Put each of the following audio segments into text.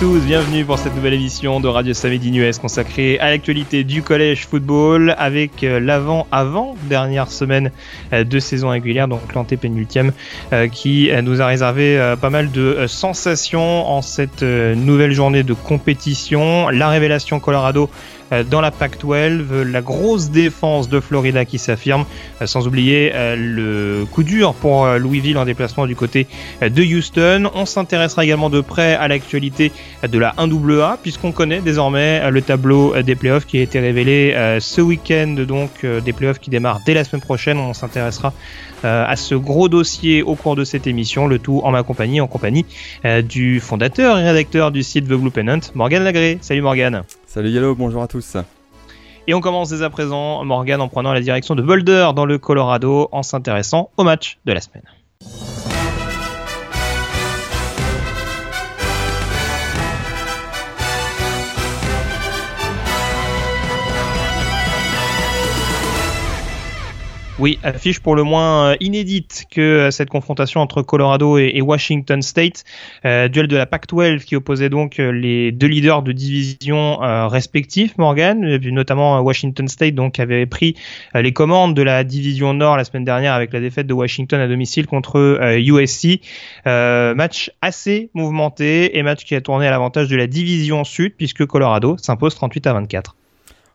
Tous, bienvenue pour cette nouvelle émission de Radio Samedi US consacrée à l'actualité du collège football avec euh, l'avant-avant dernière semaine euh, de saison régulière, donc l'antépénultième, euh, qui nous a réservé pas mal de sensations en cette nouvelle journée de compétition. La révélation Colorado dans la Pac-12, la grosse défense de Florida qui s'affirme, euh, sans oublier euh, le coup dur pour Louisville en déplacement du côté de Houston. On s'intéressera également de près à l'actualité de la 1AA, puisqu'on connaît désormais le tableau des playoffs qui a été révélé ce week-end, donc des playoffs qui démarrent dès la semaine prochaine. On s'intéressera à ce gros dossier au cours de cette émission, le tout en ma compagnie, en compagnie du fondateur et rédacteur du site The Blue Pennant, Morgan Lagré. Salut Morgan. Salut Yellow, bonjour à tous. Et on commence dès à présent, Morgan, en prenant la direction de Boulder dans le Colorado en s'intéressant au match de la semaine. Oui, affiche pour le moins euh, inédite que euh, cette confrontation entre Colorado et, Washington State, euh, duel de la Pac-12 qui opposait donc les deux leaders de division respectifs, Morgan, notamment Washington State donc avait pris les commandes de la division Nord la semaine dernière avec la défaite de Washington à domicile contre USC. match assez mouvementé et match qui a tourné à l'avantage de la division Sud puisque Colorado s'impose 38 à 24.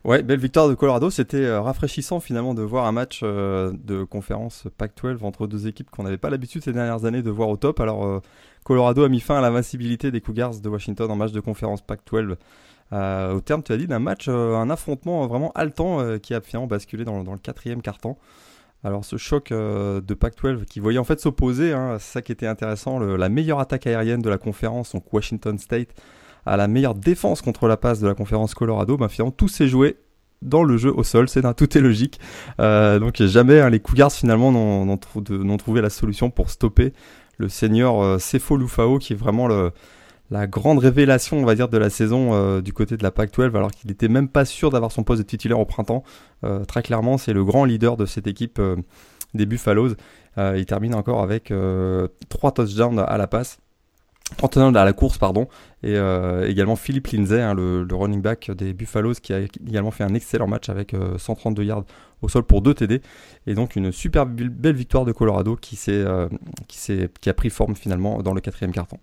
Ouais, belle victoire de Colorado. C'était euh, rafraîchissant finalement de voir un match euh, de conférence Pac-12 entre deux équipes qu'on n'avait pas l'habitude ces dernières années de voir au top. Alors euh, Colorado a mis fin à l'invincibilité des Cougars de Washington en match de conférence Pac-12. au terme, tu as dit, d'un match, un affrontement vraiment haletant qui a finalement basculé dans, le quatrième quart-temps. Alors ce choc de Pac-12 qui voyait en fait s'opposer, hein, c'est ça qui était intéressant, la meilleure attaque aérienne de la conférence, donc Washington State, à la meilleure défense contre la passe de la conférence Colorado, ben tout s'est joué dans le jeu au sol, c'est tout est logique. Euh, donc jamais hein, les Cougars finalement n'ont trouvé la solution pour stopper le senior euh, Cefo Lufao qui est vraiment la grande révélation on va dire de la saison euh, du côté de la PAC-12 alors qu'il n'était même pas sûr d'avoir son poste de titulaire au printemps. très clairement c'est le grand leader de cette équipe des Buffaloes. il termine encore avec 3 touchdowns à la passe. 39 à la course, pardon, et euh, également Philippe Lindsay, hein, le, running back des Buffaloes, qui a également fait un excellent match avec 132 euh, yards au sol pour 2 TD, et donc une super belle victoire de Colorado qui, euh, qui, qui a pris forme finalement dans le quatrième carton.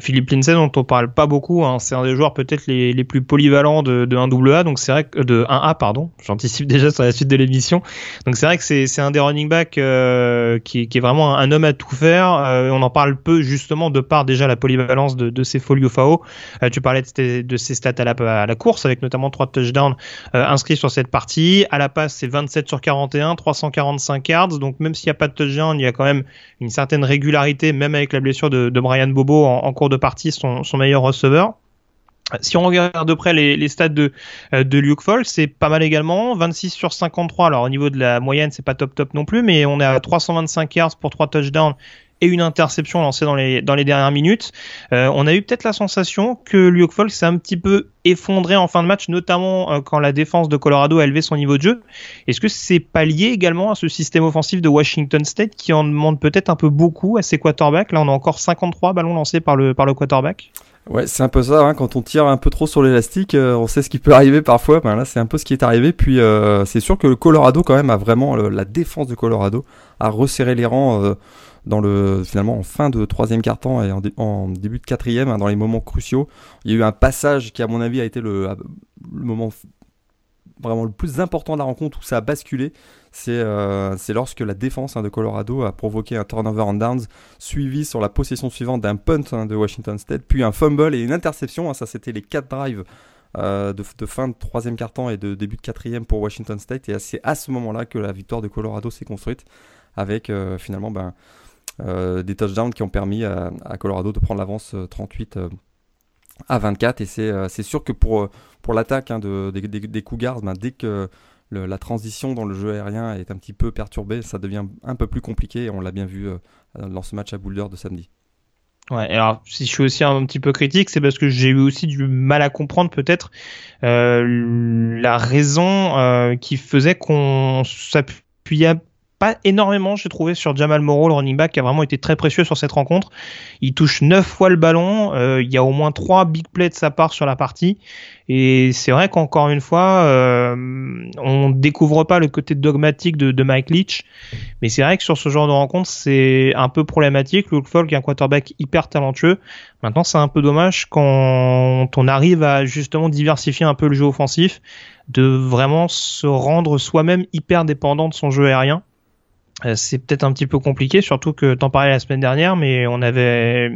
Philippe Lindsay dont on parle pas beaucoup, hein, c'est un des joueurs peut-être les, les, plus polyvalents de, de 1AA, donc c'est vrai que de 1A pardon, j'anticipe déjà sur la suite de l'émission. Donc c'est vrai que c'est un des running backs euh, qui, qui, est vraiment un, homme à tout faire. Euh, on en parle peu justement de par déjà la polyvalence de, de ses folies FAO. Euh, tu parlais de, de, ses stats à la, à la course avec notamment 3 touchdowns inscrits sur cette partie. À la passe c'est 27 sur 41, 345 yards. Donc même s'il n'y a pas de touchdown, il y a quand même une certaine régularité, même avec la blessure de, de Brian Bobo en cours de partie son, meilleur receveur. Si on regarde de près les, stats de, euh, Luke Fall, c'est pas mal également. 26 sur 53. Alors au niveau de la moyenne, c'est pas top top non plus, mais on est à 325 yards pour 3 touchdowns et une interception lancée dans les, dans les dernières minutes. Euh, on a eu peut-être la sensation que Luke Falk s'est un petit peu effondré en fin de match, notamment euh, quand la défense de Colorado a élevé son niveau de jeu. Est-ce que c'est pas lié également à ce système offensif de Washington State qui en demande peut-être un peu beaucoup à ses quarterbacks? Là, on a encore 53 ballons lancés par le, par le quarterback. Ouais, c'est un peu ça. Hein. quand on tire un peu trop sur l'élastique, euh, on sait ce qui peut arriver parfois. Ben là, c'est un peu ce qui est arrivé. Puis, c'est sûr que le Colorado, quand même, a vraiment la défense de Colorado a resserré les rangs dans le finalement en fin de troisième quart-temps et en, début de quatrième, hein, dans les moments cruciaux. Il y a eu un passage qui, à mon avis, a été le, moment vraiment le plus important de la rencontre où ça a basculé. C'est euh, lorsque la défense hein, de Colorado a provoqué un turnover en downs, suivi sur la possession suivante d'un punt hein, de Washington State, puis un fumble et une interception. ça, c'était les quatre drives. Euh, de, fin de troisième quart-temps et de début de quatrième pour Washington State et c'est à ce moment-là que la victoire de Colorado s'est construite avec euh, finalement ben, des touchdowns qui ont permis à, Colorado de prendre l'avance 38 euh, euh, à 24. Et c'est sûr que pour, pour l'attaque hein, de, des, Cougars, ben, dès que la transition dans le jeu aérien est un petit peu perturbée, ça devient un peu plus compliqué. Et on l'a bien vu dans ce match à Boulder de samedi. Ouais, alors si je suis aussi un petit peu critique, c'est parce que j'ai eu aussi du mal à comprendre peut-être la raison qui faisait qu'on s'appuyait pas énormément, j'ai trouvé, sur Jamal Morrow, le running back, qui a vraiment été très précieux sur cette rencontre. Il touche 9 fois le ballon, euh, il y a au moins 3 big plays de sa part sur la partie. Et c'est vrai qu'encore une fois, euh, on découvre pas le côté dogmatique de, de Mike Leach, mais c'est vrai que sur ce genre de rencontre, c'est un peu problématique. Luke Falk est un quarterback hyper talentueux. Maintenant, c'est un peu dommage quand on arrive à justement diversifier un peu le jeu offensif, de vraiment se rendre soi-même hyper dépendant de son jeu aérien c'est peut-être un petit peu compliqué, surtout que t'en parlais la semaine dernière, mais on avait,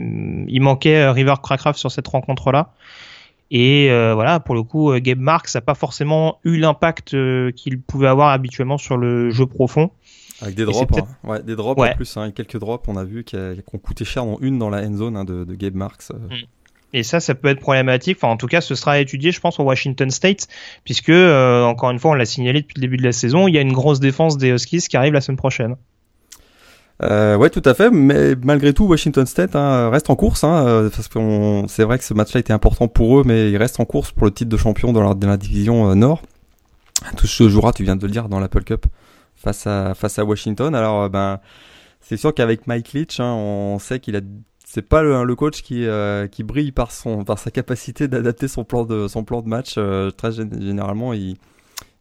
il manquait euh, River Crackraft sur cette rencontre-là. Et euh, voilà, pour le coup, Gabe Marks n'a pas forcément eu l'impact qu'il pouvait avoir habituellement sur le jeu profond. Avec des drops, hein. ouais, des drops en plus, hein, quelques drops, on a vu qu'on coûtait cher, dont une dans la end zone hein, de, Gabe Marks. Mm. Et ça, ça peut être problématique. Enfin, en tout cas, ce sera étudié, je pense, au Washington State, puisque, euh, encore une fois, on l'a signalé depuis le début de la saison, il y a une grosse défense des Huskies qui arrive la semaine prochaine. Euh, ouais, tout à fait. Mais malgré tout, Washington State hein, reste en course, hein, euh, parce que c'est vrai que ce match-là était important pour eux, mais ils restent en course pour le titre de champion dans la, division euh, Nord. Tout se jouera, tu viens de le dire, dans l'Apple Cup face à face à Washington. Alors, ben, c'est sûr qu'avec Mike Leach, hein, on sait qu'il a c'est pas le, coach qui euh, brille par sa capacité d'adapter son plan de match. Euh, très généralement, il,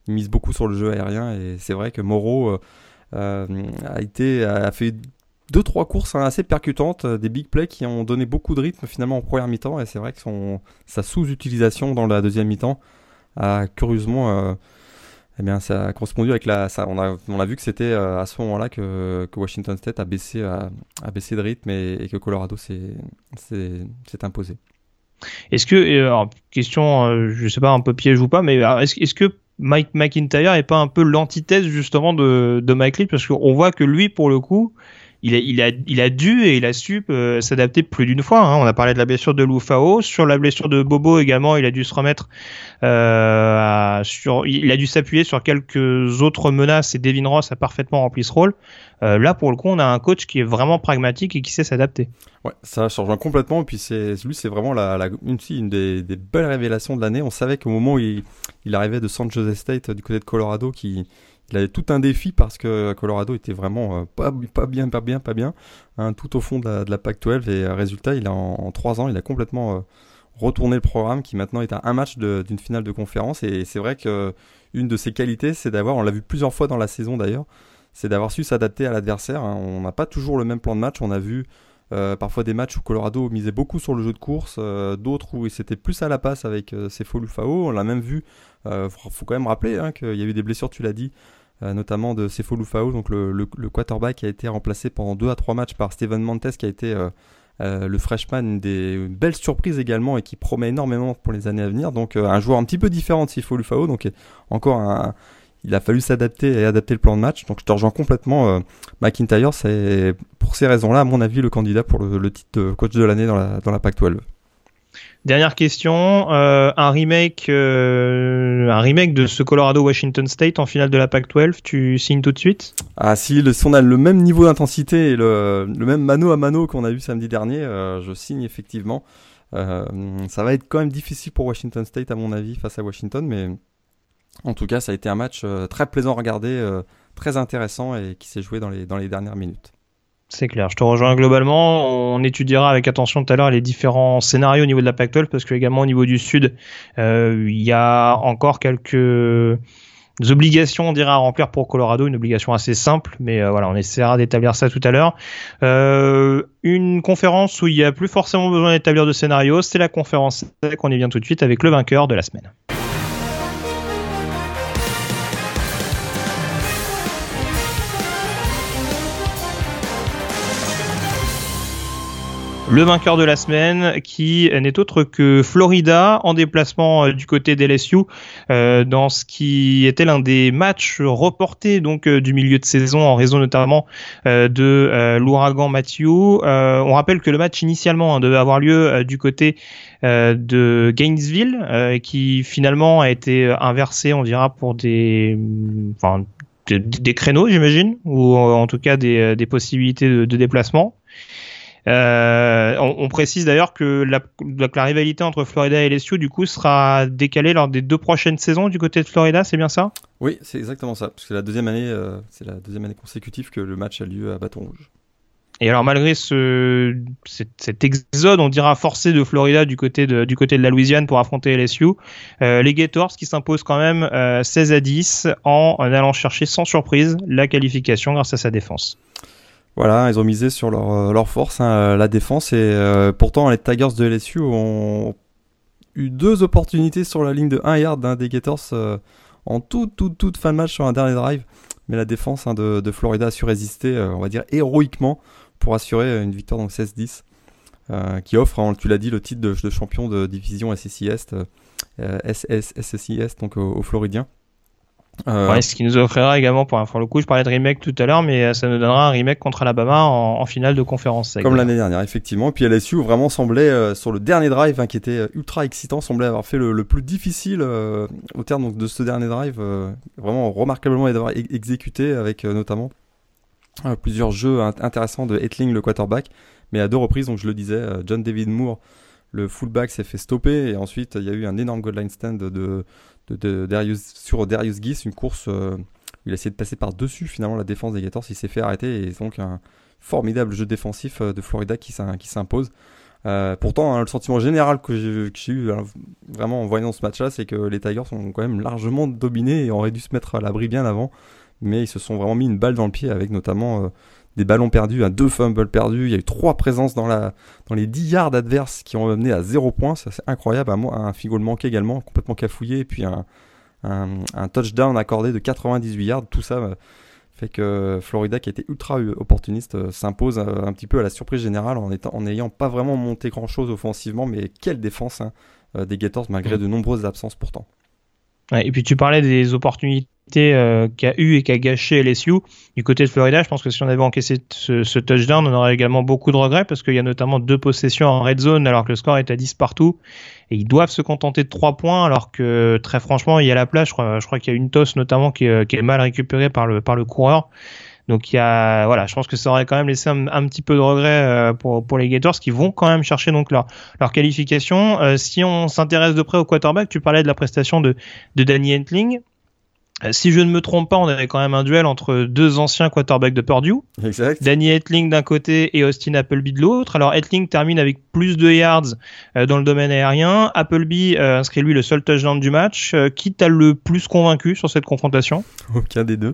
mise beaucoup sur le jeu aérien et c'est vrai que Moreau euh, a fait deux trois courses hein, assez percutantes, des big plays qui ont donné beaucoup de rythme finalement en première mi-temps et c'est vrai que sa sous-utilisation dans la deuxième mi-temps a curieusement eh bien, ça a correspondu avec la. On, a, on a vu que c'était euh, à ce moment-là que, que, Washington State a baissé, a, baissé de rythme et, que Colorado s'est imposé. Est-ce que, alors, question, euh, je sais pas, un peu piège ou pas, mais est-ce est que Mike McIntyre est pas un peu l'antithèse justement de, de Mike Lee Parce qu'on voit que lui, pour le coup, il a, dû et il a su euh, s'adapter plus d'une fois. Hein. On a parlé de la blessure de Lufao, sur la blessure de Bobo également, il a dû se remettre euh, il a dû s'appuyer sur quelques autres menaces et Devin Ross a parfaitement rempli ce rôle. Euh, là, pour le coup, on a un coach qui est vraiment pragmatique et qui sait s'adapter. Ouais, ça change complètement. Et puis lui, c'est vraiment une, des belles révélations de l'année. On savait qu'au moment où il, il arrivait de San Jose State du côté de Colorado, qui il avait tout un défi parce que Colorado était vraiment euh, pas, pas bien, pas bien, pas bien, hein, tout au fond de la, de la PAC-12 et euh, résultat, il a en, trois ans, il a complètement euh, retourné le programme qui maintenant est à un match d'une finale de conférence et c'est vrai que une de ses qualités, c'est d'avoir, on l'a vu plusieurs fois dans la saison d'ailleurs, c'est d'avoir su s'adapter à l'adversaire. Hein. On n'a pas toujours le même plan de match, on a vu parfois des matchs où Colorado misait beaucoup sur le jeu de course, d'autres où c'était plus à la passe avec ses Lufao. On l'a même vu, il faut quand même rappeler hein, qu'il y a eu des blessures, tu l'as dit, notamment de Sefo donc le, le, quarterback qui a été remplacé pendant 2 à 3 matchs par Steven Montes, qui a été euh, euh, le freshman, des belles surprises également et qui promet énormément pour les années à venir. Donc un joueur un petit peu différent de Lufao, donc encore un, il a fallu s'adapter et adapter le plan de match. Donc je te rejoins complètement. McIntyre, c'est pour ces raisons-là, à mon avis, le candidat pour le, titre de coach de l'année dans la, dans la PAC-12. Dernière question, euh, un remake, euh, un remake de ce Colorado Washington State en finale de la Pac-12, tu signes tout de suite? Ah si, le, on a le même niveau d'intensité et le, même mano à mano qu'on a vu samedi dernier, euh, je signe effectivement. ça va être quand même difficile pour Washington State à mon avis face à Washington, mais en tout cas ça a été un match très plaisant à regarder, très intéressant et qui s'est joué dans les dernières minutes. C'est clair, je te rejoins globalement. On étudiera avec attention tout à l'heure les différents scénarios au niveau de la Pac-12 parce que également au niveau du Sud, euh, il y a encore quelques obligations, on dirait, à remplir pour Colorado, une obligation assez simple, mais euh, voilà, on essaiera d'établir ça tout à l'heure. Euh, une conférence où il n'y a plus forcément besoin d'établir de scénario, c'est la conférence qu'on y vient tout de suite avec le vainqueur de la semaine. Le vainqueur de la semaine qui n'est autre que Florida en déplacement euh, du côté d'LSU euh, dans ce qui était l'un des matchs reportés donc euh, du milieu de saison en raison notamment de l'ouragan Matthew. on rappelle que le match initialement hein, devait avoir lieu du côté de Gainesville qui finalement a été inversé on dira pour des enfin des créneaux j'imagine ou en tout cas des, possibilités de déplacement. Euh, on, précise d'ailleurs que la, la, rivalité entre Florida et LSU du coup sera décalée lors des deux prochaines saisons du côté de Florida, c'est bien ça? Oui, c'est exactement ça. Parce que c'est la deuxième année, euh, c'est la deuxième année consécutive que le match a lieu à Bâton Rouge. Et alors malgré ce, cet, exode, on dira forcé de Florida du côté de, du côté de la Louisiane pour affronter LSU, euh, les Gators qui s'imposent quand même 16 à 10 en, en allant chercher sans surprise la qualification grâce à sa défense. Voilà, ils ont misé sur leur, euh, leur force, hein, euh, la défense, et euh, pourtant les Tigers de LSU ont eu deux opportunités sur la ligne de 1 yard d'un des Gators en tout, tout, toute fin de match sur un dernier drive. Mais la défense hein, de, de, Florida a su résister, on va dire, héroïquement pour assurer une victoire dans 16-10, qui offre, hein, tu l'as dit, le titre de, de, champion de division SSI Est, SSI Est, donc aux Floridiens. Euh... ce qui nous offrira également pour, pour le coup, je parlais de remake tout à l'heure, mais euh, ça nous donnera un remake contre Alabama en, en finale de conférence. Comme l'année dernière, effectivement. Et puis LSU vraiment semblait, euh, sur le dernier drive, hein, qui était euh, ultra excitant, semblait avoir fait le, plus difficile au terme donc, de ce dernier drive, vraiment remarquablement d'avoir exécuté avec notamment plusieurs jeux intéressants de Etling, le quarterback, mais à deux reprises, donc je le disais, John David Moore, le fullback s'est fait stopper, et ensuite il y a eu un énorme goal line stand de de, Darius, sur Darius Guis, une course euh, où il a essayé de passer par-dessus finalement la défense des Gators, il s'est fait arrêter et donc un formidable jeu défensif euh, de Florida qui s'impose. Euh, pourtant, hein, le sentiment général que j'ai eu vraiment en voyant ce match-là, c'est que les Tigers ont quand même largement dominé et auraient dû se mettre à l'abri bien avant, mais ils se sont vraiment mis une balle dans le pied avec notamment des ballons perdus, un deux fumbles perdus. Il y a eu trois présences dans, la, dans les 10 yards adverses qui ont mené à 0 points. Ça, c'est incroyable. Un, un figo manqué également, complètement cafouillé. Et puis un, un, touchdown accordé de 98 yards. Tout ça euh, fait que Florida, qui était ultra opportuniste, euh, s'impose euh, un petit peu à la surprise générale en n'ayant en pas vraiment monté grand chose offensivement. Mais quelle défense hein, des Gators, malgré mm. de nombreuses absences pourtant. et puis tu parlais des opportunités euh, qu'a eu et qu'a gâché LSU. Du côté de Florida, je pense que si on avait encaissé ce, touchdown, on aurait également beaucoup de regrets parce qu'il y a notamment deux possessions en red zone alors que le score est à 10 partout. Et ils doivent se contenter de 3 points alors que très franchement, il y a la place. Je crois, je crois qu'il y a une tosse notamment qui est, qui est, mal récupérée par le, par le coureur. Donc il y a, voilà, je pense que ça aurait quand même laissé un, petit peu de regret euh, pour, pour les Gators qui vont quand même chercher donc leur, leur qualification. Euh, si on s'intéresse de près au quarterback, tu parlais de la prestation de, de Danny Entling. Euh, si je ne me trompe pas, on avait quand même un duel entre deux anciens quarterbacks de Purdue. Exact. Danny Etling d'un côté et Austin Appleby de l'autre. Alors Etling termine avec plus de yards euh, dans le domaine aérien. Appleby euh, inscrit lui le seul touchdown du match. qui t'a le plus convaincu sur cette confrontation? Aucun des deux.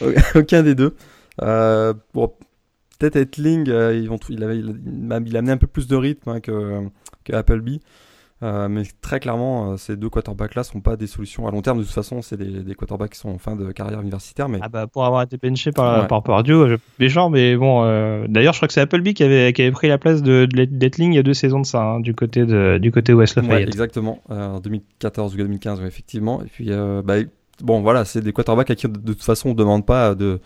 Aucun des deux. bon, peut-être Etling, il, avait, il, a, amené un peu plus de rythme hein, que, que Appleby. Euh, mais très clairement, euh, ces deux quarterbacks-là sont pas des solutions à long terme. De toute façon, c'est des, quarterbacks qui sont en fin de carrière universitaire. Mais... Ah bah pour avoir été benché par, par Purdue, je méchant, mais bon. Euh, d'ailleurs, je crois que c'est Appleby qui avait, qui avait pris la place de, d'Etling il y a deux saisons de ça, hein, du côté de du côté West Lafayette. exactement, en 2014 ou 2015, effectivement. Et puis, bah, bon, voilà, c'est des quarterbacks à qui de, toute façon on demande pas de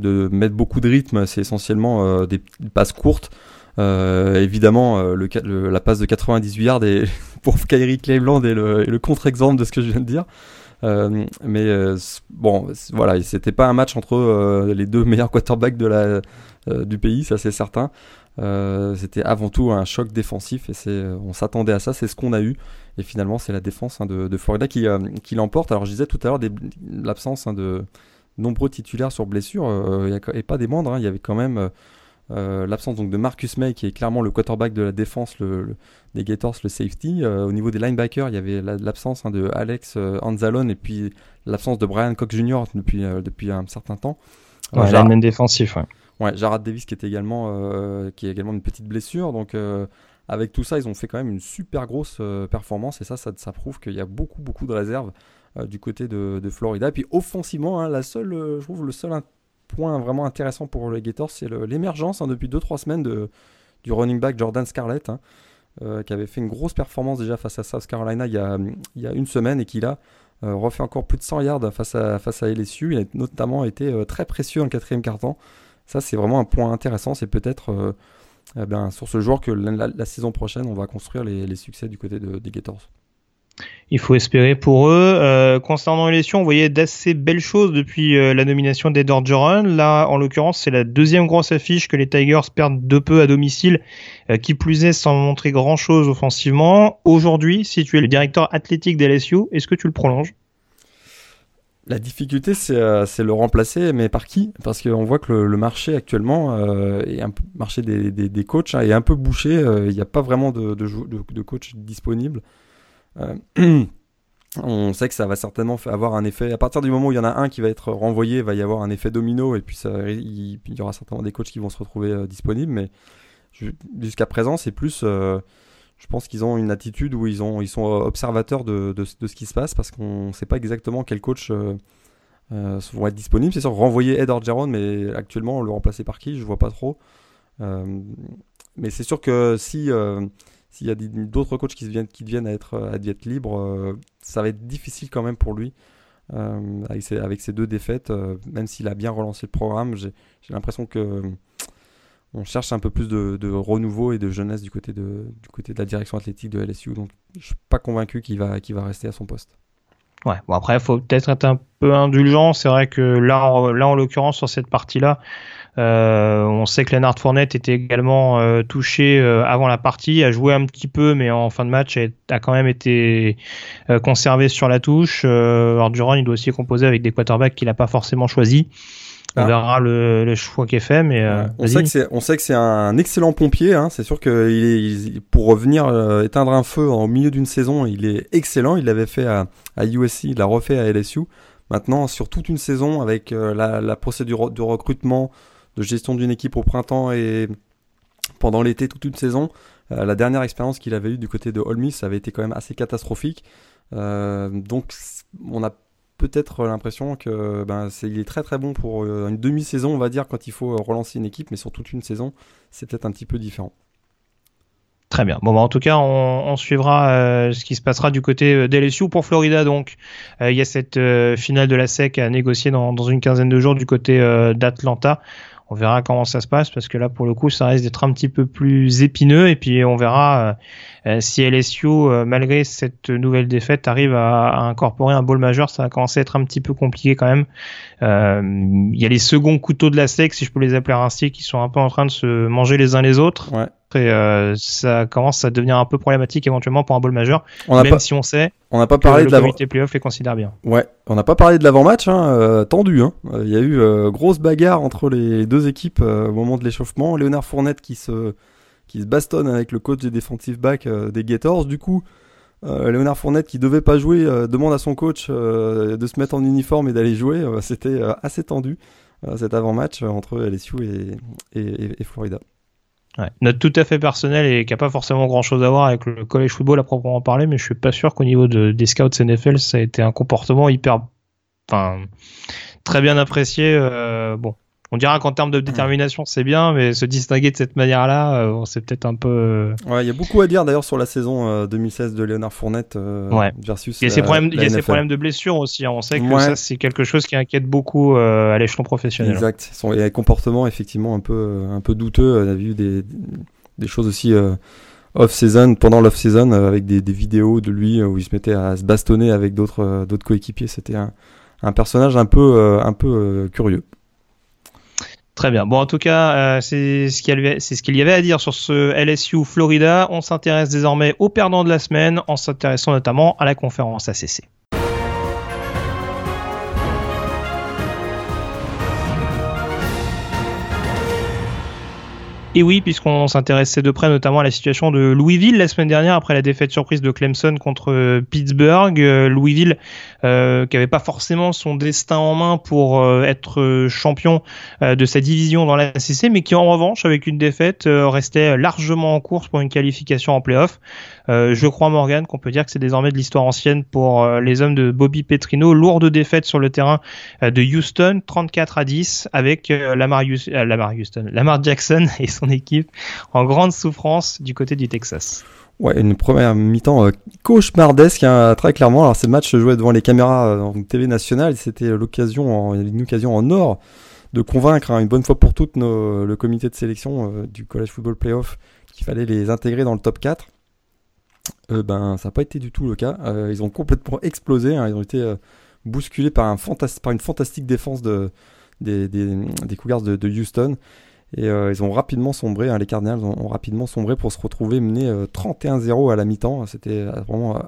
de mettre beaucoup de rythme. C'est essentiellement des passes courtes. Euh, évidemment, euh, le, la passe de 98 yards est, pour Kyrie Cleveland est le, le contre-exemple de ce que je viens de dire. Euh, mais euh, bon, voilà, c'était pas un match entre euh, les deux meilleurs quarterbacks de la, du pays, ça c'est certain. c'était avant tout un choc défensif et c'est, on s'attendait à ça, c'est ce qu'on a eu. Et finalement, c'est la défense hein, de, de, Florida qui, qui l'emporte. Alors, je disais tout à l'heure l'absence hein, de nombreux titulaires sur blessure, et pas des moindres. Hein, il y avait quand même euh, l'absence donc de Marcus May qui est clairement le quarterback de la défense le, des Gators, le safety. Euh, au niveau des linebackers, il y avait l'absence hein, de Alex euh, Anzalone et puis l'absence de Brian Cox Jr. depuis, depuis un certain temps. Ouais, défensif. Ouais. ouais. Jarrad Davis qui est également qui a également une petite blessure. Donc avec tout ça, ils ont fait quand même une super grosse performance et ça, ça, ça prouve qu'il y a beaucoup beaucoup de réserves du côté de, de, Florida. Puis offensivement, hein, la seule, je trouve le seul point vraiment intéressant pour les Gators, c'est l'émergence hein, depuis 2-3 semaines de, du running back Jordan Scarlett, hein, euh, qui avait fait une grosse performance déjà face à South Carolina il y a, une semaine et qui là euh, refait encore plus de 100 yards face à, face à LSU. Il a notamment été euh, très précieux en quatrième quart-temps. Ça, c'est vraiment un point intéressant. C'est peut-être eh sur ce joueur que la, saison prochaine, on va construire les, succès du côté de, des Gators. Il faut espérer pour eux. Euh, concernant LSU, on voyait d'assez belles choses depuis euh, la nomination d'Ed Orgeron. Là, en l'occurrence, c'est la deuxième grosse affiche que les Tigers perdent de peu à domicile, euh, qui plus est sans montrer grand-chose offensivement. Aujourd'hui, si tu es le directeur athlétique d'LSU, est-ce que tu le prolonges? La difficulté, c'est le remplacer, mais par qui? Parce qu'on voit que le, marché actuellement, est un marché des, coachs, hein, est un peu bouché. Il n'y a pas vraiment de coach disponible. Euh, on sait que ça va certainement avoir un effet. À partir du moment où il y en a un qui va être renvoyé, il va y avoir un effet domino et puis il, y aura certainement des coachs qui vont se retrouver euh, disponibles. Mais jusqu'à présent, c'est plus. Euh, je pense qu'ils ont une attitude où ils, ont, ils sont observateurs de, ce qui se passe parce qu'on ne sait pas exactement quels coachs vont être disponibles. C'est sûr, renvoyer Ed Orgeron, mais actuellement, le remplacer par qui? Je vois pas trop. mais c'est sûr que si s'il y a d'autres coachs qui viennent, qui deviennent à être, à être libres, euh, ça va être difficile quand même pour lui. Euh, avec, ses, avec, deux défaites, euh, même s'il a bien relancé le programme, j'ai l'impression que on cherche un peu plus de, renouveau et de jeunesse du côté de, du côté de la direction athlétique de LSU. Donc je suis pas convaincu qu'il va, va rester à son poste. Ouais, bon après, il faut peut-être être un peu indulgent. C'est vrai que là, là en l'occurrence, sur cette partie-là, euh, on sait que Lennart Fournette était également euh, touché euh, avant la partie, a joué un petit peu, mais en fin de match a, quand même été conservé sur la touche. Durant, il doit aussi composer avec des quarterbacks qu'il n'a pas forcément choisi. On ah. verra le, choix qui est fait, mais on, sait que c'est, on sait que c'est un excellent pompier. Hein. C'est sûr que est, pour revenir éteindre un feu au milieu d'une saison, il est excellent. Il l'avait fait à, à USC, il l'a refait à LSU. Maintenant, sur toute une saison, avec la, la procédure de recrutement, de gestion d'une équipe au printemps et pendant l'été, toute une saison. Euh, la dernière expérience qu'il avait eue du côté de Ole ça avait été quand même assez catastrophique. Euh, donc, on a peut-être l'impression que ben, c'est il est très très bon pour euh, une demi-saison, on va dire, quand il faut relancer une équipe, mais sur toute une saison, c'est peut-être un petit peu différent. Très bien. Bon, bah, en tout cas, on, suivra ce qui se passera du côté d'LSU pour Florida. Donc, il y a cette finale de la SEC à négocier dans, une quinzaine de jours du côté d'Atlanta. On verra comment ça se passe parce que là, pour le coup, ça risque d'être un petit peu plus épineux. Et puis, on verra euh, si LSU, euh, malgré cette nouvelle défaite, arrive à, incorporer un bowl majeur. Ça va commencer à être un petit peu compliqué quand même. Il y a les seconds couteaux de la SEC, si je peux les appeler ainsi, qui sont un peu en train de se manger les uns les autres. Ouais et euh, ça commence à devenir un peu problématique éventuellement pour un ball majeur, même si on sait on n'a pas parlé que de l'avant playoff les considère bien. Ouais, on n'a pas parlé de l'avant-match, hein, euh, tendu. Hein. Euh, il y a eu grosse bagarre entre les deux équipes au moment de l'échauffement. Léonard Fournette qui se qui se bastonne avec le coach des defensive back des Gators. Du coup, Léonard Fournette qui devait pas jouer demande à son coach de se mettre en uniforme et d'aller jouer. C'était assez tendu cet avant-match entre LSU et, et, Florida. Ouais. Note tout à fait personnelle et qui n'a pas forcément grand chose à voir avec le college football à proprement parler, mais je suis pas sûr qu'au niveau de, des scouts NFL, ça a été un comportement hyper, enfin, très bien apprécié. Euh, bon, on dira qu'en termes de détermination, c'est bien, mais se distinguer de cette manière-là, euh, c'est peut-être un peu. Euh, ouais, il y a beaucoup à dire d'ailleurs sur la saison 2016 euh, de Léonard Fournette ouais. versus. Il y a ses problèmes, il y a ses problèmes de blessure aussi. Hein. On sait que ça, c'est quelque chose qui inquiète beaucoup à l'échelon professionnel. Exact. Son, il y a un comportement effectivement un peu, un peu douteux. On a vu des, des choses aussi off-season, pendant l'off-season, avec des, des, vidéos de lui où il se mettait à se bastonner avec d'autres, d'autres coéquipiers. C'était un, un personnage un peu, un peu curieux. Très bien. Bon, en tout cas, euh, c'est ce qu'il y avait à dire sur ce LSU Florida. On s'intéresse désormais aux perdants de la semaine en s'intéressant notamment à la conférence ACC. Et oui, puisqu'on s'intéressait de près notamment à la situation de Louisville la semaine dernière après la défaite surprise de Clemson contre euh, Pittsburgh. Euh, Louisville euh, qui n'avait pas forcément son destin en main pour être champion de sa division dans la CC, mais qui en revanche, avec une défaite, restait largement en course pour une qualification en playoff. je crois, Morgan, qu'on peut dire que c'est désormais de l'histoire ancienne pour les hommes de Bobby Petrino. Lourde défaite sur le terrain de Houston, 34 à 10, avec Lamar Houston, Lamar Jackson et son équipe en grande souffrance du côté du Texas. Ouais, une première mi-temps euh, cauchemardesque, hein, très clairement. Alors, ces matchs se jouaient devant les caméras euh, en TV nationale. C'était l'occasion, une occasion en or de convaincre hein, une bonne fois pour toutes le comité de sélection euh, du College Football Playoff qu'il fallait les intégrer dans le top 4. ben, ça n'a pas été du tout le cas. ils ont complètement explosé. Hein. ils ont été bousculés par, un par une fantastique défense de, des, des, Cougars de, Houston. Et ils ont rapidement sombré, hein, les Cardinals ont, rapidement sombré pour se retrouver menés 31-0 à la mi-temps. C'était vraiment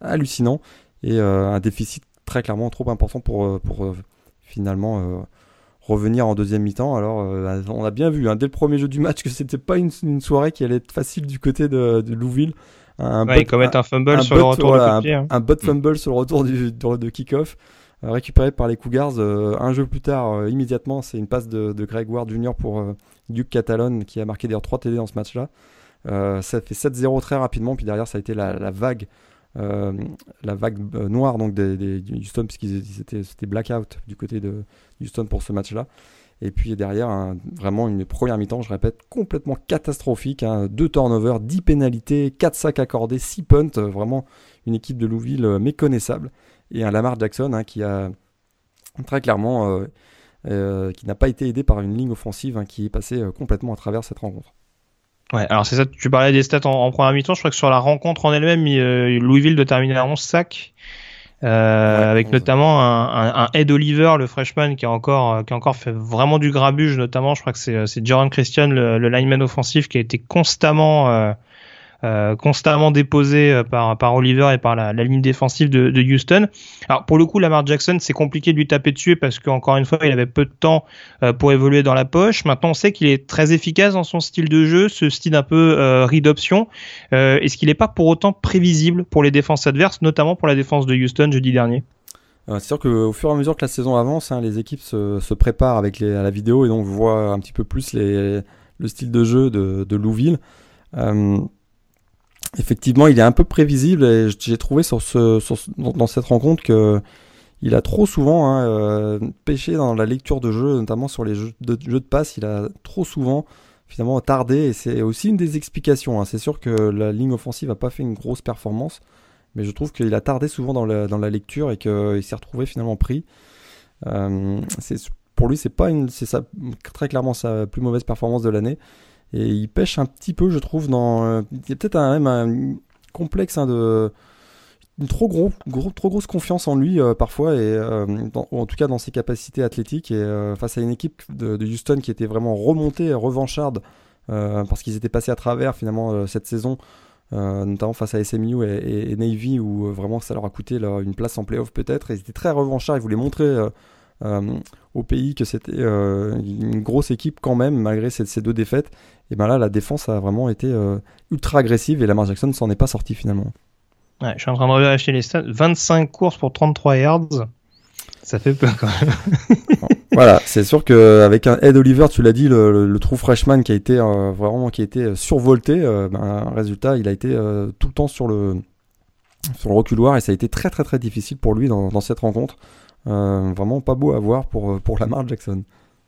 hallucinant. Et un déficit très clairement trop important pour, pour finalement revenir en deuxième mi-temps. Alors, euh, on a bien vu hein, dès le premier jeu du match que c'était pas une, soirée qui allait être facile du côté de, de Louville. Un ouais, bot, un, fumble sur le retour un, hein. bot fumble sur le retour du, de, kick-off, euh, récupéré par les Cougars. Euh, un jeu plus tard, immédiatement, c'est une passe de, Greg Ward Jr. pour Duke Catalan qui a marqué d'ailleurs 3 TD dans ce match-là. ça fait 7-0 très rapidement, puis derrière, ça a été la, vague euh, la vague euh, noire donc des, des, Houston puisqu'ils c'était blackout du côté de Houston pour ce match-là. Et puis derrière, vraiment une première mi-temps, je répète, complètement catastrophique. Hein, deux turnovers, 10 pénalités, 4 sacs accordés, 6 punts. Euh, vraiment une équipe de Louisville méconnaissable. Et un Lamar Jackson hein, qui a très clairement, qui n'a pas été aidé par une ligne offensive hein, qui est passée complètement à travers cette rencontre. Ouais, alors c'est ça, tu parlais des stats en, première mi-temps, je crois que sur la rencontre en elle-même, euh, Louisville de terminer à 11 sacs, euh, avec notamment un, un, Ed Oliver, le freshman, qui a encore, qui a encore fait vraiment du grabuge, notamment, je crois que c'est, c'est Jaron Christian, le, le, lineman offensif, qui a été constamment euh, euh, constamment déposé euh, par, par Oliver et par la, ligne défensive de, Houston. Alors pour le coup, Lamar Jackson, c'est compliqué de lui taper dessus parce qu'encore une fois, il avait peu de temps euh, pour évoluer dans la poche. Maintenant, on sait qu'il est très efficace dans son style de jeu, ce style un peu read option. Est-ce qu'il n'est pas pour autant prévisible pour les défenses adverses, notamment pour la défense de Houston jeudi dernier? C'est sûr qu'au fur et à mesure que la saison avance, hein, les équipes se, préparent avec à la vidéo et donc voit un petit peu plus le style de jeu de, de Louville. Euh, effectivement, il est un peu prévisible et j'ai trouvé dans cette rencontre que il a trop souvent hein, euh, pêché dans la lecture de jeu, notamment sur les jeux de, de passe. Il a trop souvent finalement tardé et c'est aussi une des explications. Hein. C'est sûr que la ligne offensive n'a pas fait une grosse performance, mais je trouve qu'il a tardé souvent dans la, dans la lecture et qu'il s'est retrouvé finalement pris. Euh, pour lui, c'est pas une, c'est très clairement sa plus mauvaise performance de l'année. Et il pêche un petit peu, je trouve, dans. Euh, il y a peut-être même un complexe hein, de. Trop, gros, gros, trop grosse confiance en lui euh, parfois, et, euh, ou en tout cas dans ses capacités athlétiques. Et face à une équipe de, Houston qui était vraiment remontée, revancharde, parce qu'ils étaient passés à travers finalement cette saison, notamment face à SMU et, Navy, où vraiment ça leur a coûté une place en playoff peut-être. Ils étaient très revanchards, ils voulaient montrer au pays que c'était une grosse équipe quand même, malgré ces, ces deux défaites et ben là la défense a vraiment été euh, ultra agressive et Lamar Jackson s'en est pas sorti finalement. Ouais, je suis en train de vérifier les stats. 25 courses pour 33 yards. Ça fait peu quand même. voilà, c'est sûr qu'avec un Ed Oliver, tu l'as dit, le, le, trou freshman qui a été euh, vraiment qui a été survolté, euh, ben, résultat, il a été tout le temps sur le sur le reculoir et ça a été très très très difficile pour lui dans, dans cette rencontre. Vraiment pas beau à voir pour pour Lamar Jackson.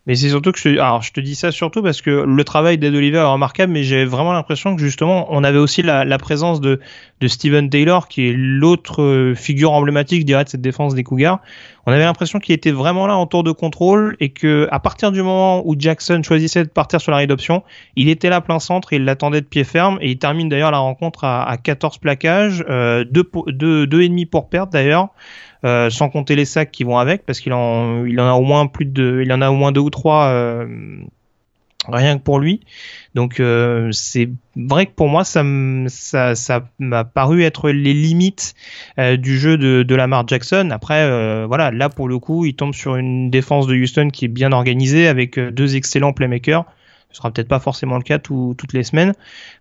Mais c'est surtout que je, alors je te dis ça surtout parce que le travail d'Ed Oliver est remarquable, mais j'ai vraiment l'impression que justement on avait aussi la, la présence de, de Steven Taylor, qui est l'autre euh, figure emblématique, je dirais, de cette défense des Cougars. On avait l'impression qu'il était vraiment là en tour de contrôle et que à partir du moment où Jackson choisissait de partir sur la rédoption, il était là plein centre et il l'attendait de pied ferme et il termine d'ailleurs la rencontre à, à 14 plaquages, euh, deux, deux, deux et demi pour perdre d'ailleurs. Euh, sans compter les sacs qui vont avec, parce qu'il en, en a au moins plus de, il en a au moins deux ou trois euh, rien que pour lui. Donc euh, c'est vrai que pour moi ça m'a paru être les limites du jeu de, de Lamar Jackson. Après voilà là pour le coup il tombe sur une défense de Houston qui est bien organisée avec deux excellents playmakers ce sera peut-être pas forcément le cas toutes les semaines.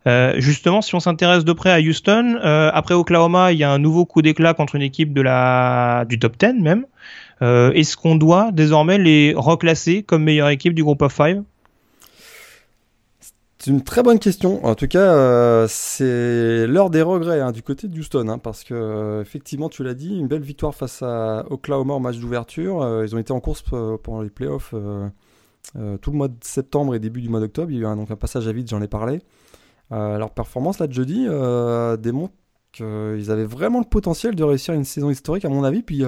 Euh, justement, si on s'intéresse de près à Houston, euh, après Oklahoma, il y a un nouveau coup d'éclat contre une équipe du top 10 même. Euh, est-ce qu'on doit désormais les reclasser comme meilleure équipe du groupe of five? C'est une très bonne question. En tout cas, c'est l'heure des regrets hein, du côté de Houston, hein, parce que effectivement, tu l'as dit, une belle victoire face à Oklahoma en match d'ouverture. ils ont été en course pendant les playoffs euh, tout le mois de septembre et début du mois d'octobre. Il y a eu un, donc un passage à vide, j'en ai parlé. Euh, leur performance là de jeudi euh, démontre qu'ils avaient vraiment le potentiel de réussir une saison historique, à mon avis. Puis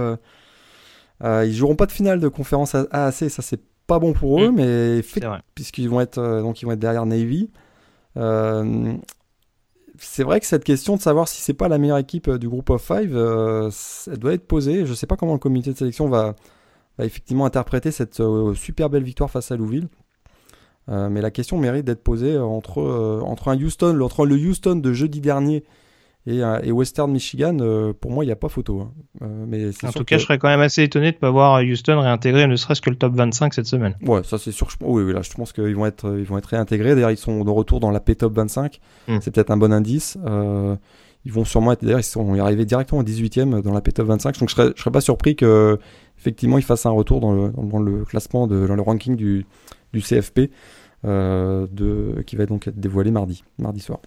ils joueront pas de finale de conférence AAC, ça c'est pas bon pour eux, mm. mais puisqu'ils vont être donc ils vont être derrière Navy. c'est vrai que cette question de savoir si c'est pas la meilleure équipe du groupe of five, elle doit être posée. Je sais pas comment le comité de sélection va, effectivement interpréter cette super belle victoire face à Louville. mais la question mérite d'être posée entre, entre un Houston, entre le Houston de jeudi dernier euh, et, Western Michigan, euh, pour moi, il n'y a pas photo. Hein. Euh, mais en tout cas, je serais quand même assez étonné de ne pas voir Houston réintégrer ne serait-ce que le top 25 cette semaine. Ouais, ça c'est sûr. Oui, oui, là, je pense qu'ils vont être, ils vont être réintégrés. D'ailleurs, ils sont de retour dans la P top 25. Hmm. C'est peut-être un bon indice. ils vont sûrement être. D'ailleurs, ils sont arrivés directement au 18e dans la P top 25. Donc, je serais, je serais pas surpris que effectivement ils fassent un retour dans le, dans le classement, de, dans le ranking du, du CFP. de, qui va donc être dévoilé mardi, mardi soir.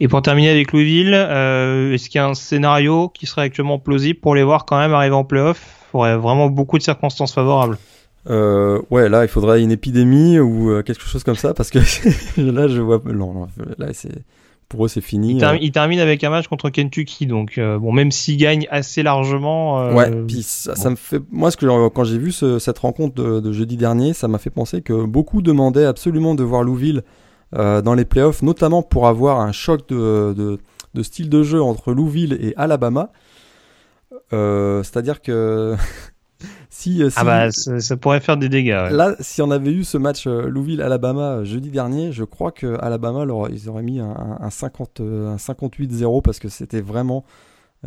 Et pour terminer avec Louisville, euh, est-ce qu'il y a un scénario qui serait actuellement plausible pour les voir quand même arriver en playoff? Il faudrait vraiment beaucoup de circonstances favorables. Euh, ouais, là, il faudrait une épidémie ou euh, quelque chose comme ça parce que là, je vois. Non, non là, c'est pour eux, c'est fini. Il, termine avec un match contre Kentucky, donc bon, même s'il gagne assez largement. ouais, puis ça, me fait. Moi, ce que quand j'ai vu cette rencontre de, de, jeudi dernier, ça m'a fait penser que beaucoup demandaient absolument de voir Louisville euh, dans les playoffs, notamment pour avoir un choc de, de, style de jeu entre Louisville et Alabama. Euh, c'est-à-dire que si, euh, ah bah ça, pourrait faire des dégâts. Là, si on avait eu ce match Louisville-Alabama jeudi dernier, je crois que Alabama, ils auraient mis un, un 50, un 58-0 parce que c'était vraiment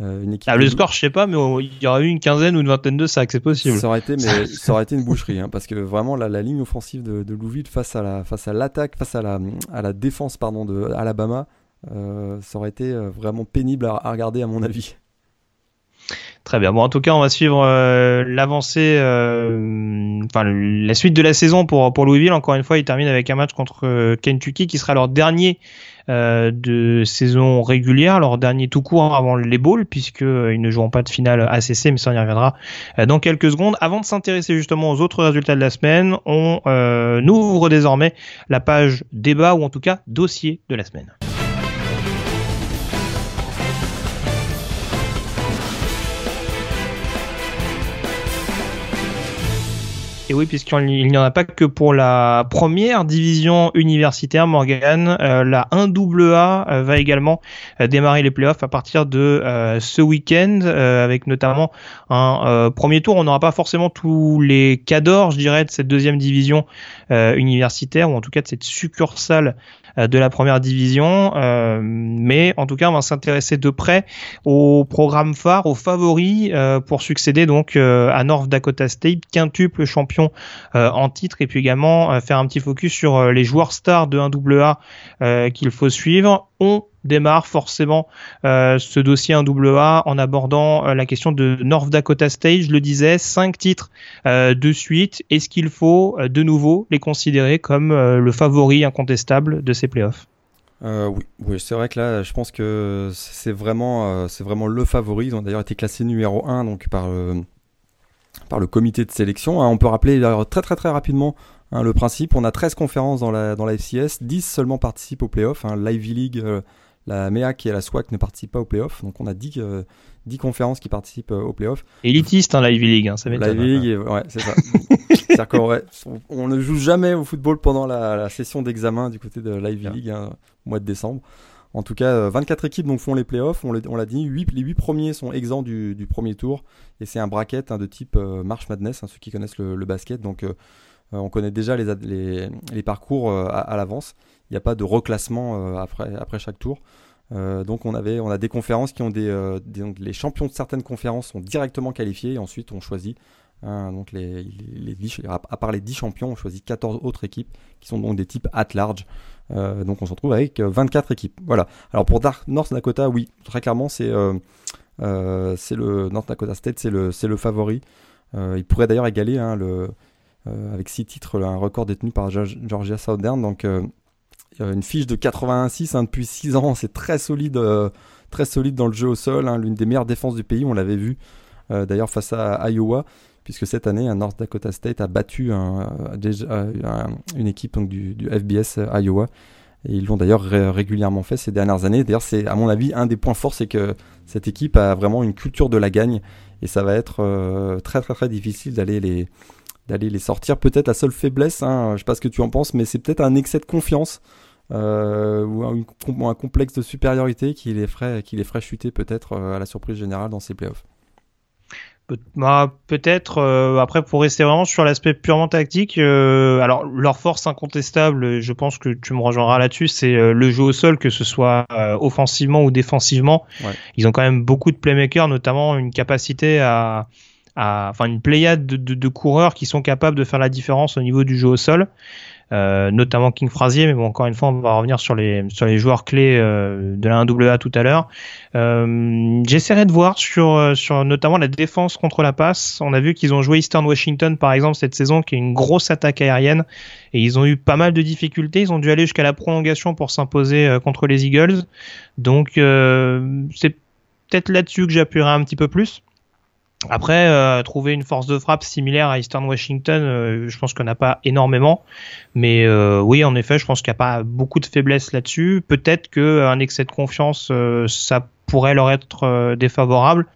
euh, ah, le score, je sais pas, mais il y aurait eu une quinzaine ou une vingtaine de sacs, c'est possible. Ça aurait été, mais ça aurait été une boucherie, hein, parce que vraiment la, la ligne offensive de, de Louisville face à la face à l'attaque, face à la à la défense pardon de Alabama, euh, ça aurait été euh, vraiment pénible à, regarder à mon avis. Très bien. Bon, en tout cas, on va suivre l'avancée, enfin la suite de la saison pour Louisville. Encore une fois, il termine avec un match contre Kentucky qui sera leur dernier euh, de saison régulière, leur dernier tout court avant les bowls, puisqu'ils euh, ne joueront pas de finale ACC, mais ça on y reviendra euh, dans quelques secondes. Avant de s'intéresser justement aux autres résultats de la semaine, on ouvre désormais la page débat, ou en tout cas dossier de la semaine. Et oui, puisqu'il n'y en a pas que pour la première division universitaire, Morgan. Euh, la 1AA euh, va également euh, démarrer les playoffs à partir de ce week-end, avec notamment un premier tour. On n'aura pas forcément tous les cadors, je dirais, de cette deuxième division universitaire, ou en tout cas de cette succursale de la première division. Euh, mais en tout cas, on va s'intéresser de près au programme phare, aux favoris euh, pour succéder donc à North Dakota State, quintuple champion en titre, et puis également faire un petit focus sur les joueurs stars de 1AA qu'il faut suivre. Démarre forcément euh, ce dossier en double A en abordant euh, la question de North Dakota State. Je le disais, cinq titres euh, de suite. Est-ce qu'il faut de nouveau les considérer comme le favori incontestable de ces playoffs? Oui, c'est vrai que là, je pense que c'est vraiment, c'est vraiment le favori. Ils ont d'ailleurs été classés numéro 1 donc par, par le comité de sélection. Hein, on peut rappeler très très très rapidement hein, le principe. On a 13 conférences dans la, dans la FCS, 10 seulement participent aux playoffs. Hein, L'Ivy League, la MEAC et la SWAC ne participent pas aux playoffs. Donc on a 10, euh, conférences qui participent euh, aux playoffs. Élitiste, hein, la Ivy League, hein, ça. Ivy League, ouais, c'est ça. on, ne joue jamais au football pendant la, session d'examen du côté de l'Ivy League, hein, au mois de décembre. En tout cas, 24 euh, équipes donc, font les playoffs, on l'a dit, 8, les 8 premiers sont exempts du, premier tour, et c'est un bracket de type March Madness, ceux qui connaissent le, basket, donc on connaît déjà les, les, parcours à l'avance il n'y a pas de reclassement euh, après, après chaque tour. Euh, donc on avait on a des conférences qui ont des, euh, les champions de certaines conférences sont directement qualifiés et ensuite on choisit hein, donc les, les, à part les 10 champions on choisit 14 autres équipes qui sont donc des types at large. Donc on se retrouve avec 24 équipes. Voilà. Alors pour North Dakota oui très clairement c'est le North Dakota State c'est le le favori. Il pourrait d'ailleurs égaler hein, le avec 6 titres un record détenu par Georgia Southern. Donc une fiche de 86 hein, depuis 6 ans, c'est très solide, euh, très solide dans le jeu au sol, hein, l'une des meilleures défenses du pays, on l'avait vu euh, d'ailleurs face à Iowa, puisque cette année, North Dakota State a battu une équipe du, FBS euh, Iowa. Et ils l'ont d'ailleurs régulièrement fait ces dernières années. D'ailleurs, c'est à mon avis un des points forts, c'est que cette équipe a vraiment une culture de la gagne, et ça va être très très très difficile d'aller les d'aller les sortir. Peut-être la seule faiblesse, hein, je sais pas ce que tu en penses, mais c'est peut-être un excès de confiance ou un, complexe de supériorité qui les ferait, qui les ferait chuter peut-être à la surprise générale dans ces playoffs. Bah, peut-être. Euh, après, pour rester vraiment sur l'aspect purement tactique, euh, alors leur force incontestable, je pense que tu me rejoindras là-dessus, c'est euh, le jeu au sol, que ce soit offensivement ou défensivement. Ils ont quand même beaucoup de playmakers, notamment une capacité à, à enfin une pléiade de, de, de, coureurs qui sont capables de faire la différence au niveau du jeu au sol. Euh, notamment King Frazier, mais bon, encore une fois, on va revenir sur les sur les joueurs clés euh, de la 1AA tout à l'heure. Euh, J'essaierai de voir sur euh, sur notamment la défense contre la passe. On a vu qu'ils ont joué Eastern Washington par exemple cette saison, qui est une grosse attaque aérienne, et ils ont eu pas mal de difficultés. Ils ont dû aller jusqu'à la prolongation pour s'imposer contre les Eagles. Donc c'est peut-être là-dessus que j'appuierai un petit peu plus. Après, euh, trouver une force de frappe similaire à Eastern Washington, euh, je pense qu'on n'a pas énormément. Mais euh, oui, en effet, je pense qu'il n'y a pas beaucoup de faiblesse là-dessus. Peut-être qu'un excès de confiance, ça pourrait leur être défavorable.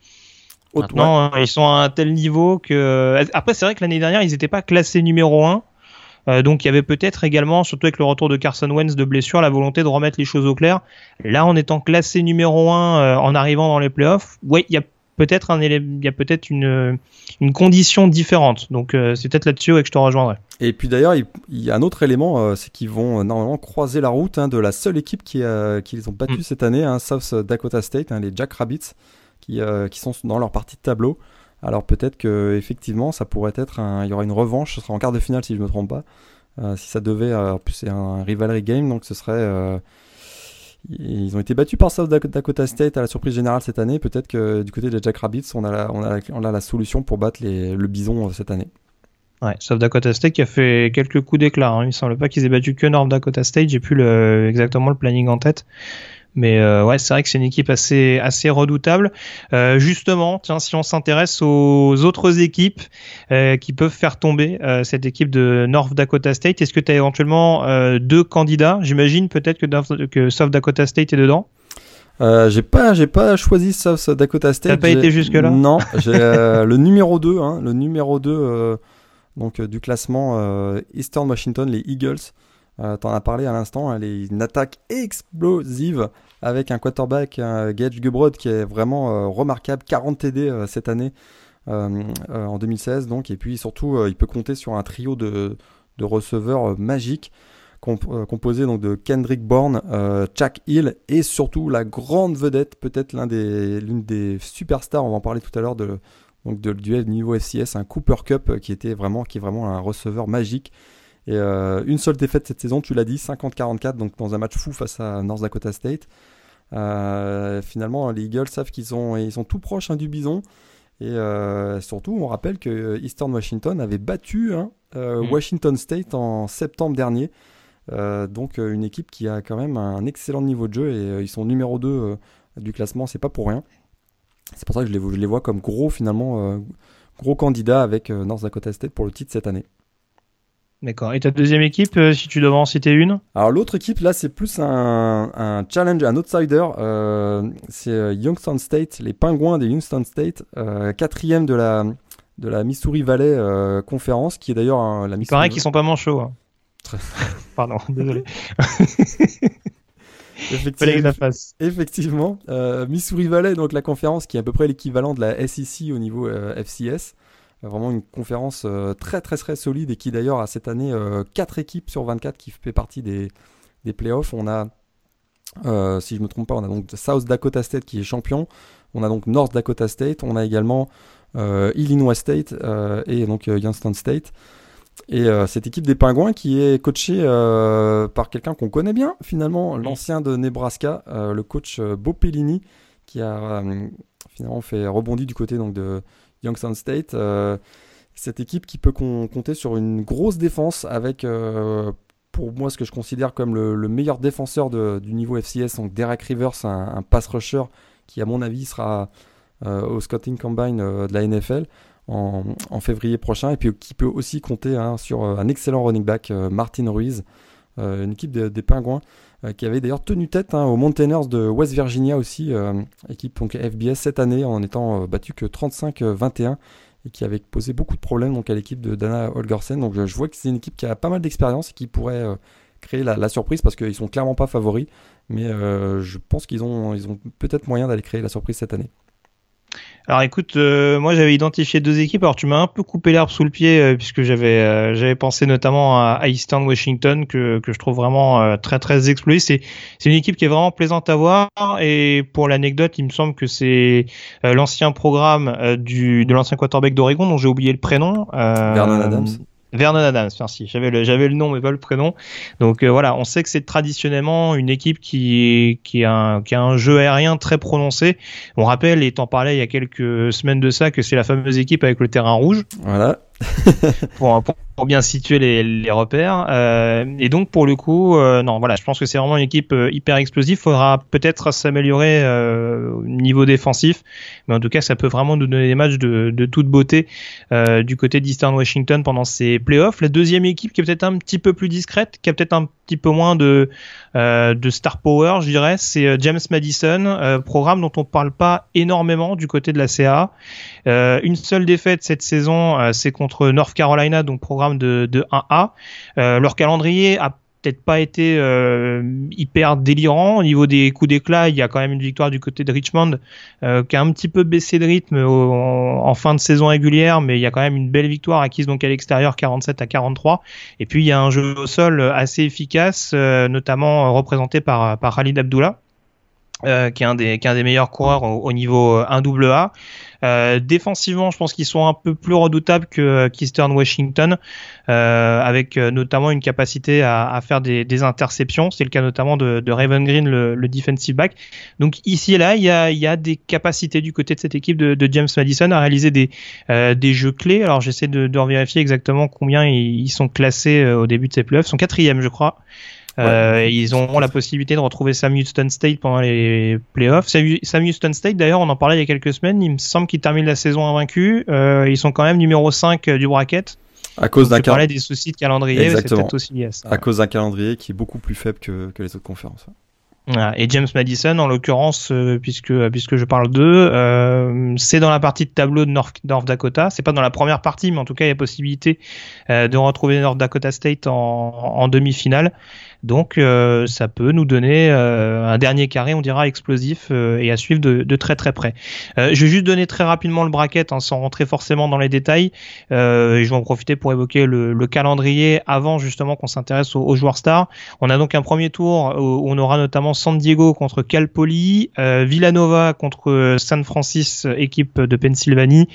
Maintenant, ils sont à un tel niveau que... Après, c'est vrai que l'année dernière, ils n'étaient pas classés numéro 1. donc il y avait peut-être également, surtout avec le retour de Carson Wentz de blessure, la volonté de remettre les choses au clair. Là, en étant classé numéro 1 en arrivant dans les playoffs, oui, il y a peut-être un il y a peut-être une, une condition différente. Donc euh, c'est peut-être là-dessus que je te rejoindrai. Et puis d'ailleurs, il, y a un autre élément, euh, c'est qu'ils vont euh, normalement croiser la route hein, de la seule équipe qui, qu'ils ont battu mm. cette année, hein, South Dakota State, hein, les Jack Rabbits, qui, qui sont dans leur partie de tableau. Alors peut-être que effectivement, ça pourrait être, il y aura une revanche, ce sera en quart de finale si je ne me trompe pas. si ça devait, en plus c'est un rivalry game, donc ce serait ils ont été battus par South Dakota State à la surprise générale cette année. Peut-être que du côté des Jack Rabbits, on a la, on a la solution pour battre le bison euh, cette année. Ouais, South Dakota State qui a fait quelques coups d'éclat. Hein. Il ne semble pas qu'ils aient battu que North Dakota State. J'ai plus exactement le planning en tête. Mais euh, ouais, c'est vrai que c'est une équipe assez assez redoutable. Euh, justement, tiens, si on s'intéresse aux autres équipes euh, qui peuvent faire tomber cette équipe de North Dakota State, est-ce que tu as éventuellement deux candidats? J'imagine peut-être que, que South Dakota State est dedans. Euh, j'ai pas, j'ai pas choisi South Dakota State. T'as pas été jusque là Non, j'ai le numéro 2, hein, le numéro 2 donc du classement Eastern Washington, les Eagles. Euh, T'en as parlé à l'instant, elle est une attaque explosive avec un quarterback, un Gage Gubrod, qui est vraiment euh, remarquable, 40 TD euh, cette année euh, en 2016. Donc, et puis surtout, il peut compter sur un trio de, receveurs magiques composé donc de Kendrick Bourne, euh, Chuck Hill et surtout la grande vedette, peut-être l'une des superstars, on va en parler tout à l'heure de donc de duel niveau FCS, un Cooper Cup qui était vraiment qui est vraiment un receveur magique et euh, une seule défaite cette saison, tu l'as dit, 50-44, donc dans un match fou face à North Dakota State. Euh, finalement, les Eagles savent qu'ils sont, ils sont tout proches hein, du bison. Et euh, surtout, on rappelle que Eastern Washington avait battu hein, mm. Washington State en septembre dernier. donc une équipe qui a quand même un excellent niveau de jeu et ils sont numéro 2 du classement, c'est pas pour rien. C'est pour ça que je les, je les, vois comme gros finalement gros candidats avec North Dakota State pour le titre cette année. D'accord. Et ta deuxième équipe, euh, si tu devais en citer une? Alors l'autre équipe, là, c'est plus un, un, challenge, un outsider. Euh, c'est euh, Youngstown State, les Pingouins de Youngstown State, euh, quatrième de la de la Missouri Valley Conférence, qui est d'ailleurs la Missouri. Il paraît qu'ils sont pas manchots. Hein. Pardon, désolé. Effectivement, effectivement Missouri Valley, donc la conférence qui est à peu près l'équivalent de la SEC au niveau FCS. Vraiment une conférence euh, très très très solide et qui d'ailleurs a cette année 4 euh, équipes sur 24 qui fait partie des, des playoffs. On a, euh, si je ne me trompe pas, on a donc South Dakota State qui est champion. On a donc North Dakota State. On a également Illinois State et donc Youngstown State. Et cette équipe des Pingouins qui est coachée par quelqu'un qu'on connaît bien finalement, l'ancien de Nebraska, le coach Bo Pellini, qui a finalement fait rebondir du côté donc de Youngstown State. Euh, cette équipe qui peut compter sur une grosse défense avec, euh, pour moi, ce que je considère comme le, meilleur défenseur du niveau FCS, donc Derek Rivers, un, pass rusher qui, à mon avis, sera euh, au Scouting Combine de la NFL. En, février prochain et puis qui peut aussi compter hein, sur un excellent running back Martin Ruiz, une équipe des Pingouins qui avait d'ailleurs tenu tête hein, aux Mountaineers de West Virginia aussi, équipe donc FBS cette année en étant battu que 35-21 et qui avait posé beaucoup de problèmes donc à l'équipe de Dana Holgersen. Donc je, vois que c'est une équipe qui a pas mal d'expérience et qui pourrait créer la, surprise parce qu'ils sont clairement pas favoris. Mais je pense qu'ils ont, ils ont peut-être moyen d'aller créer la surprise cette année. Alors écoute, euh, moi j'avais identifié deux équipes. Alors tu m'as un peu coupé l'herbe sous le pied euh, puisque j'avais euh, j'avais pensé notamment à, Eastern Washington que, que je trouve vraiment très très explosif. C'est c'est une équipe qui est vraiment plaisante à voir et pour l'anecdote, il me semble que c'est l'ancien programme du de l'ancien quarterback d'Oregon dont j'ai oublié le prénom. Vernon Adams. Vernon Adams, merci. J'avais le, j'avais le nom mais pas le prénom. Donc euh, voilà, on sait que c'est traditionnellement une équipe qui, qui, a un, qui a un jeu aérien très prononcé. On rappelle, étant parlé il y a quelques semaines de ça, que c'est la fameuse équipe avec le terrain rouge. Voilà. pour, bien situer les, repères. Euh, et donc pour le coup, euh, non, voilà, je pense que c'est vraiment une équipe euh, hyper explosive. Faudra peut-être s'améliorer au niveau défensif, mais en tout cas, ça peut vraiment nous donner des matchs de, toute beauté du côté d'Eastern Washington pendant ces playoffs. La deuxième équipe qui est peut-être un petit peu plus discrète, qui a peut-être un petit peu moins de star power, je dirais, c'est James Madison, programme dont on parle pas énormément du côté de la CA. une seule défaite cette saison, c'est contre North Carolina, donc programme de, 1A. Euh, leur calendrier a peut-être pas été euh, hyper délirant au niveau des coups d'éclat. Il y a quand même une victoire du côté de Richmond euh, qui a un petit peu baissé de rythme en, fin de saison régulière, mais il y a quand même une belle victoire acquise donc à l'extérieur 47 à 43. Et puis il y a un jeu au sol assez efficace, notamment représenté par par Khalid Abdullah. Qui, est un des, qui est un des meilleurs coureurs au, au niveau 1AA. Euh, défensivement, je pense qu'ils sont un peu plus redoutables que euh, qu'Eastern Washington, euh, avec notamment une capacité à, à faire des, des interceptions. C'est le cas notamment de, de Raven Green, le, le, defensive back. Donc ici et là, il y a, y a des capacités du côté de cette équipe de, de James Madison à réaliser des, des jeux clés. Alors j'essaie de, de vérifier exactement combien ils, sont classés au début de ces playoffs. Ils sont quatrième, je crois. Euh, ils auront la possibilité de retrouver Sam Houston State pendant les playoffs. Sam Houston State, d'ailleurs, on en parlait il y a quelques semaines. Il me semble qu'ils terminent la saison invaincus. Euh, ils sont quand même numéro 5 euh, du bracket. À cause d'un calendrier. des soucis de calendrier, c'est peut-être aussi yes. À cause d'un calendrier qui est beaucoup plus faible que, que les autres conférences. Et James Madison, en l'occurrence, euh, puisque puisque je parle d'eux, euh, c'est dans la partie de tableau de North, North Dakota. C'est pas dans la première partie, mais en tout cas, il y a possibilité euh, de retrouver North Dakota State en, en demi-finale. Donc euh, ça peut nous donner euh, un dernier carré, on dira explosif euh, et à suivre de, très très près. je vais juste donner très rapidement le bracket hein, sans rentrer forcément dans les détails. et je vais en profiter pour évoquer le, le calendrier avant justement qu'on s'intéresse aux, joueurs stars. On a donc un premier tour où on aura notamment San Diego contre Cal Poly, Villanova contre San Francisco, équipe de Pennsylvanie,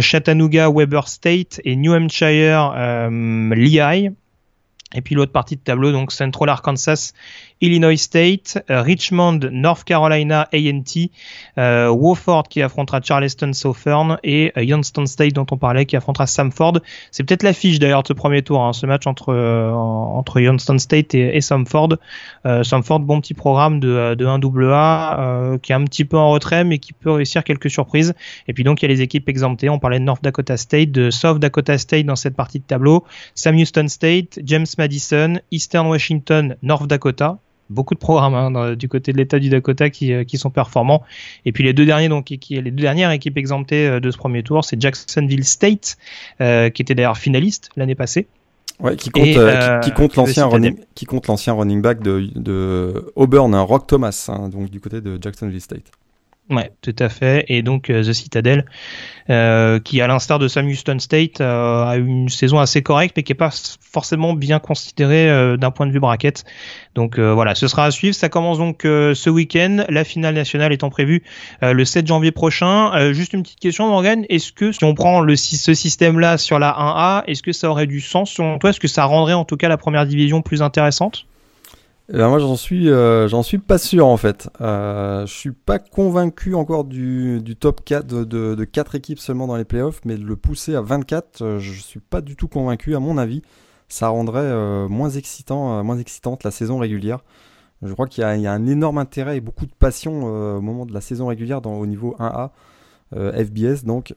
Chattanooga, Weber State et New Hampshire, Lehigh. Et puis l'autre partie de tableau, donc Central Arkansas Illinois State, euh, Richmond, North Carolina A&T, euh, Wofford qui affrontera Charleston Southern et euh, Youngstown State dont on parlait qui affrontera Samford. C'est peut-être l'affiche d'ailleurs de ce premier tour, hein, ce match entre entre Youngstown State et, et Samford. Samford, bon petit programme de, de 1AA qui est un petit peu en retrait mais qui peut réussir quelques surprises. Et puis donc il y a les équipes exemptées. On parlait de North Dakota State, de South Dakota State dans cette partie de tableau, Sam Houston State, James Madison, Eastern Washington, North Dakota beaucoup de programmes hein, du côté de l'État du Dakota qui, euh, qui, sont performants. Et puis les deux derniers, donc qui, les deux dernières équipes exemptées euh, de ce premier tour, c'est Jacksonville State, euh, qui était d'ailleurs finaliste l'année passée. Ouais, qui compte, euh, qui, compte l'ancien running, qui compte l'ancien running back de, de Auburn, hein, Rock Thomas, hein, donc du côté de Jacksonville State. Ouais, tout à fait. Et donc euh, The Citadel, euh, qui à l'instar de Sam Houston State euh, a une saison assez correcte, mais qui est pas forcément bien considérée euh, d'un point de vue bracket. Donc voilà, ce sera à suivre. Ça commence donc ce week-end, la finale nationale étant prévue le 7 janvier prochain. juste une petite question, Morgan. Est-ce que si on prend ce système-là sur la 1A, est-ce que ça aurait du sens selon toi? Est-ce que ça rendrait en tout cas la première division plus intéressante? Eh ben, moi j'en suis euh, suis pas sûr en fait. Euh, je suis pas convaincu encore du, top 4 de, de, de 4 équipes seulement dans les playoffs, mais de le pousser à 24, euh, je suis pas du tout convaincu à mon avis. Ça rendrait moins excitant moins excitante la saison régulière. Je crois qu'il y, a un énorme intérêt et beaucoup de passion au moment de la saison régulière au niveau 1A. FBS donc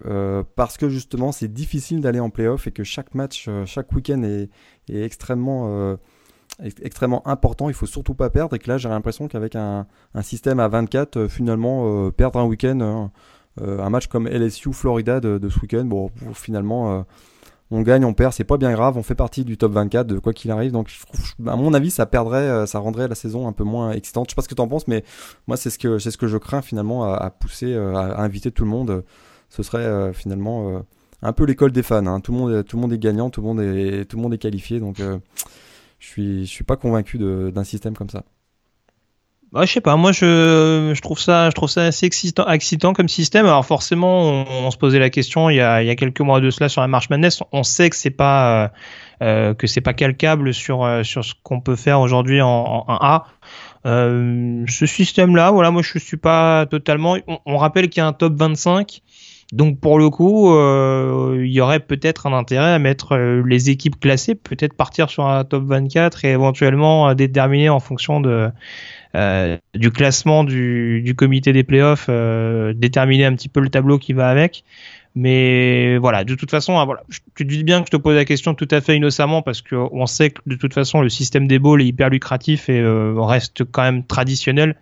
parce que justement c'est difficile d'aller en playoff et que chaque match chaque week-end est extrêmement extrêmement important, il faut surtout pas perdre. Et que là, j'ai l'impression qu'avec un, un, système à 24, euh, finalement, euh, perdre un week-end, euh, un match comme LSU Florida de, ce week-end, bon, finalement, on gagne, on perd, c'est pas bien grave, on fait partie du top 24 de quoi qu'il arrive. Donc, à mon avis, ça perdrait, ça rendrait la saison un peu moins excitante. Je sais pas ce que tu en penses, mais moi, c'est ce que, ce que je crains finalement à, pousser, à, inviter tout le monde. Ce serait finalement un peu l'école des fans. Hein. Tout le monde, tout le monde est gagnant, tout le monde est, tout le monde est qualifié. Donc, je suis, suis pas convaincu d'un système comme ça. Bah, je sais pas, moi je, trouve ça, je trouve ça assez excitant, comme système. Alors forcément, on, se posait la question il y, a, a quelques mois de cela sur la March Madness. On sait que c'est pas euh, euh pas calcable sur euh, sur ce qu'on peut faire aujourd'hui en, en, 1A. Euh, ce système-là, voilà, moi je suis pas totalement. On rappelle qu'il y a un top 25. Donc pour le coup, euh, il y aurait peut-être un intérêt à mettre les équipes classées, peut-être partir sur un top 24 et éventuellement déterminer en fonction euh, du classement du, du, comité des playoffs, euh, déterminer un petit peu le tableau qui va avec. Mais voilà, de toute façon, ah, voilà, tu dis bien que je te pose la question tout à fait innocemment parce que on sait que de toute façon le système des balls est hyper lucratif et euh, reste quand même traditionnel.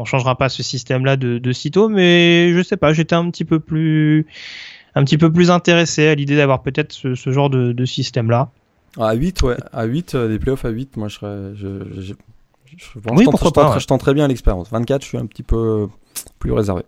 On changera pas ce système-là de, de sitôt, mais je sais pas, j'étais un petit peu plus, un petit peu plus intéressé à l'idée d'avoir peut-être ce, ce, genre de, de système-là. À 8, ouais, à 8, des playoffs à 8, moi je serais, je, je, oui, pourquoi pas, je tente très bien l'expérience. 24, je suis un petit peu plus réservé.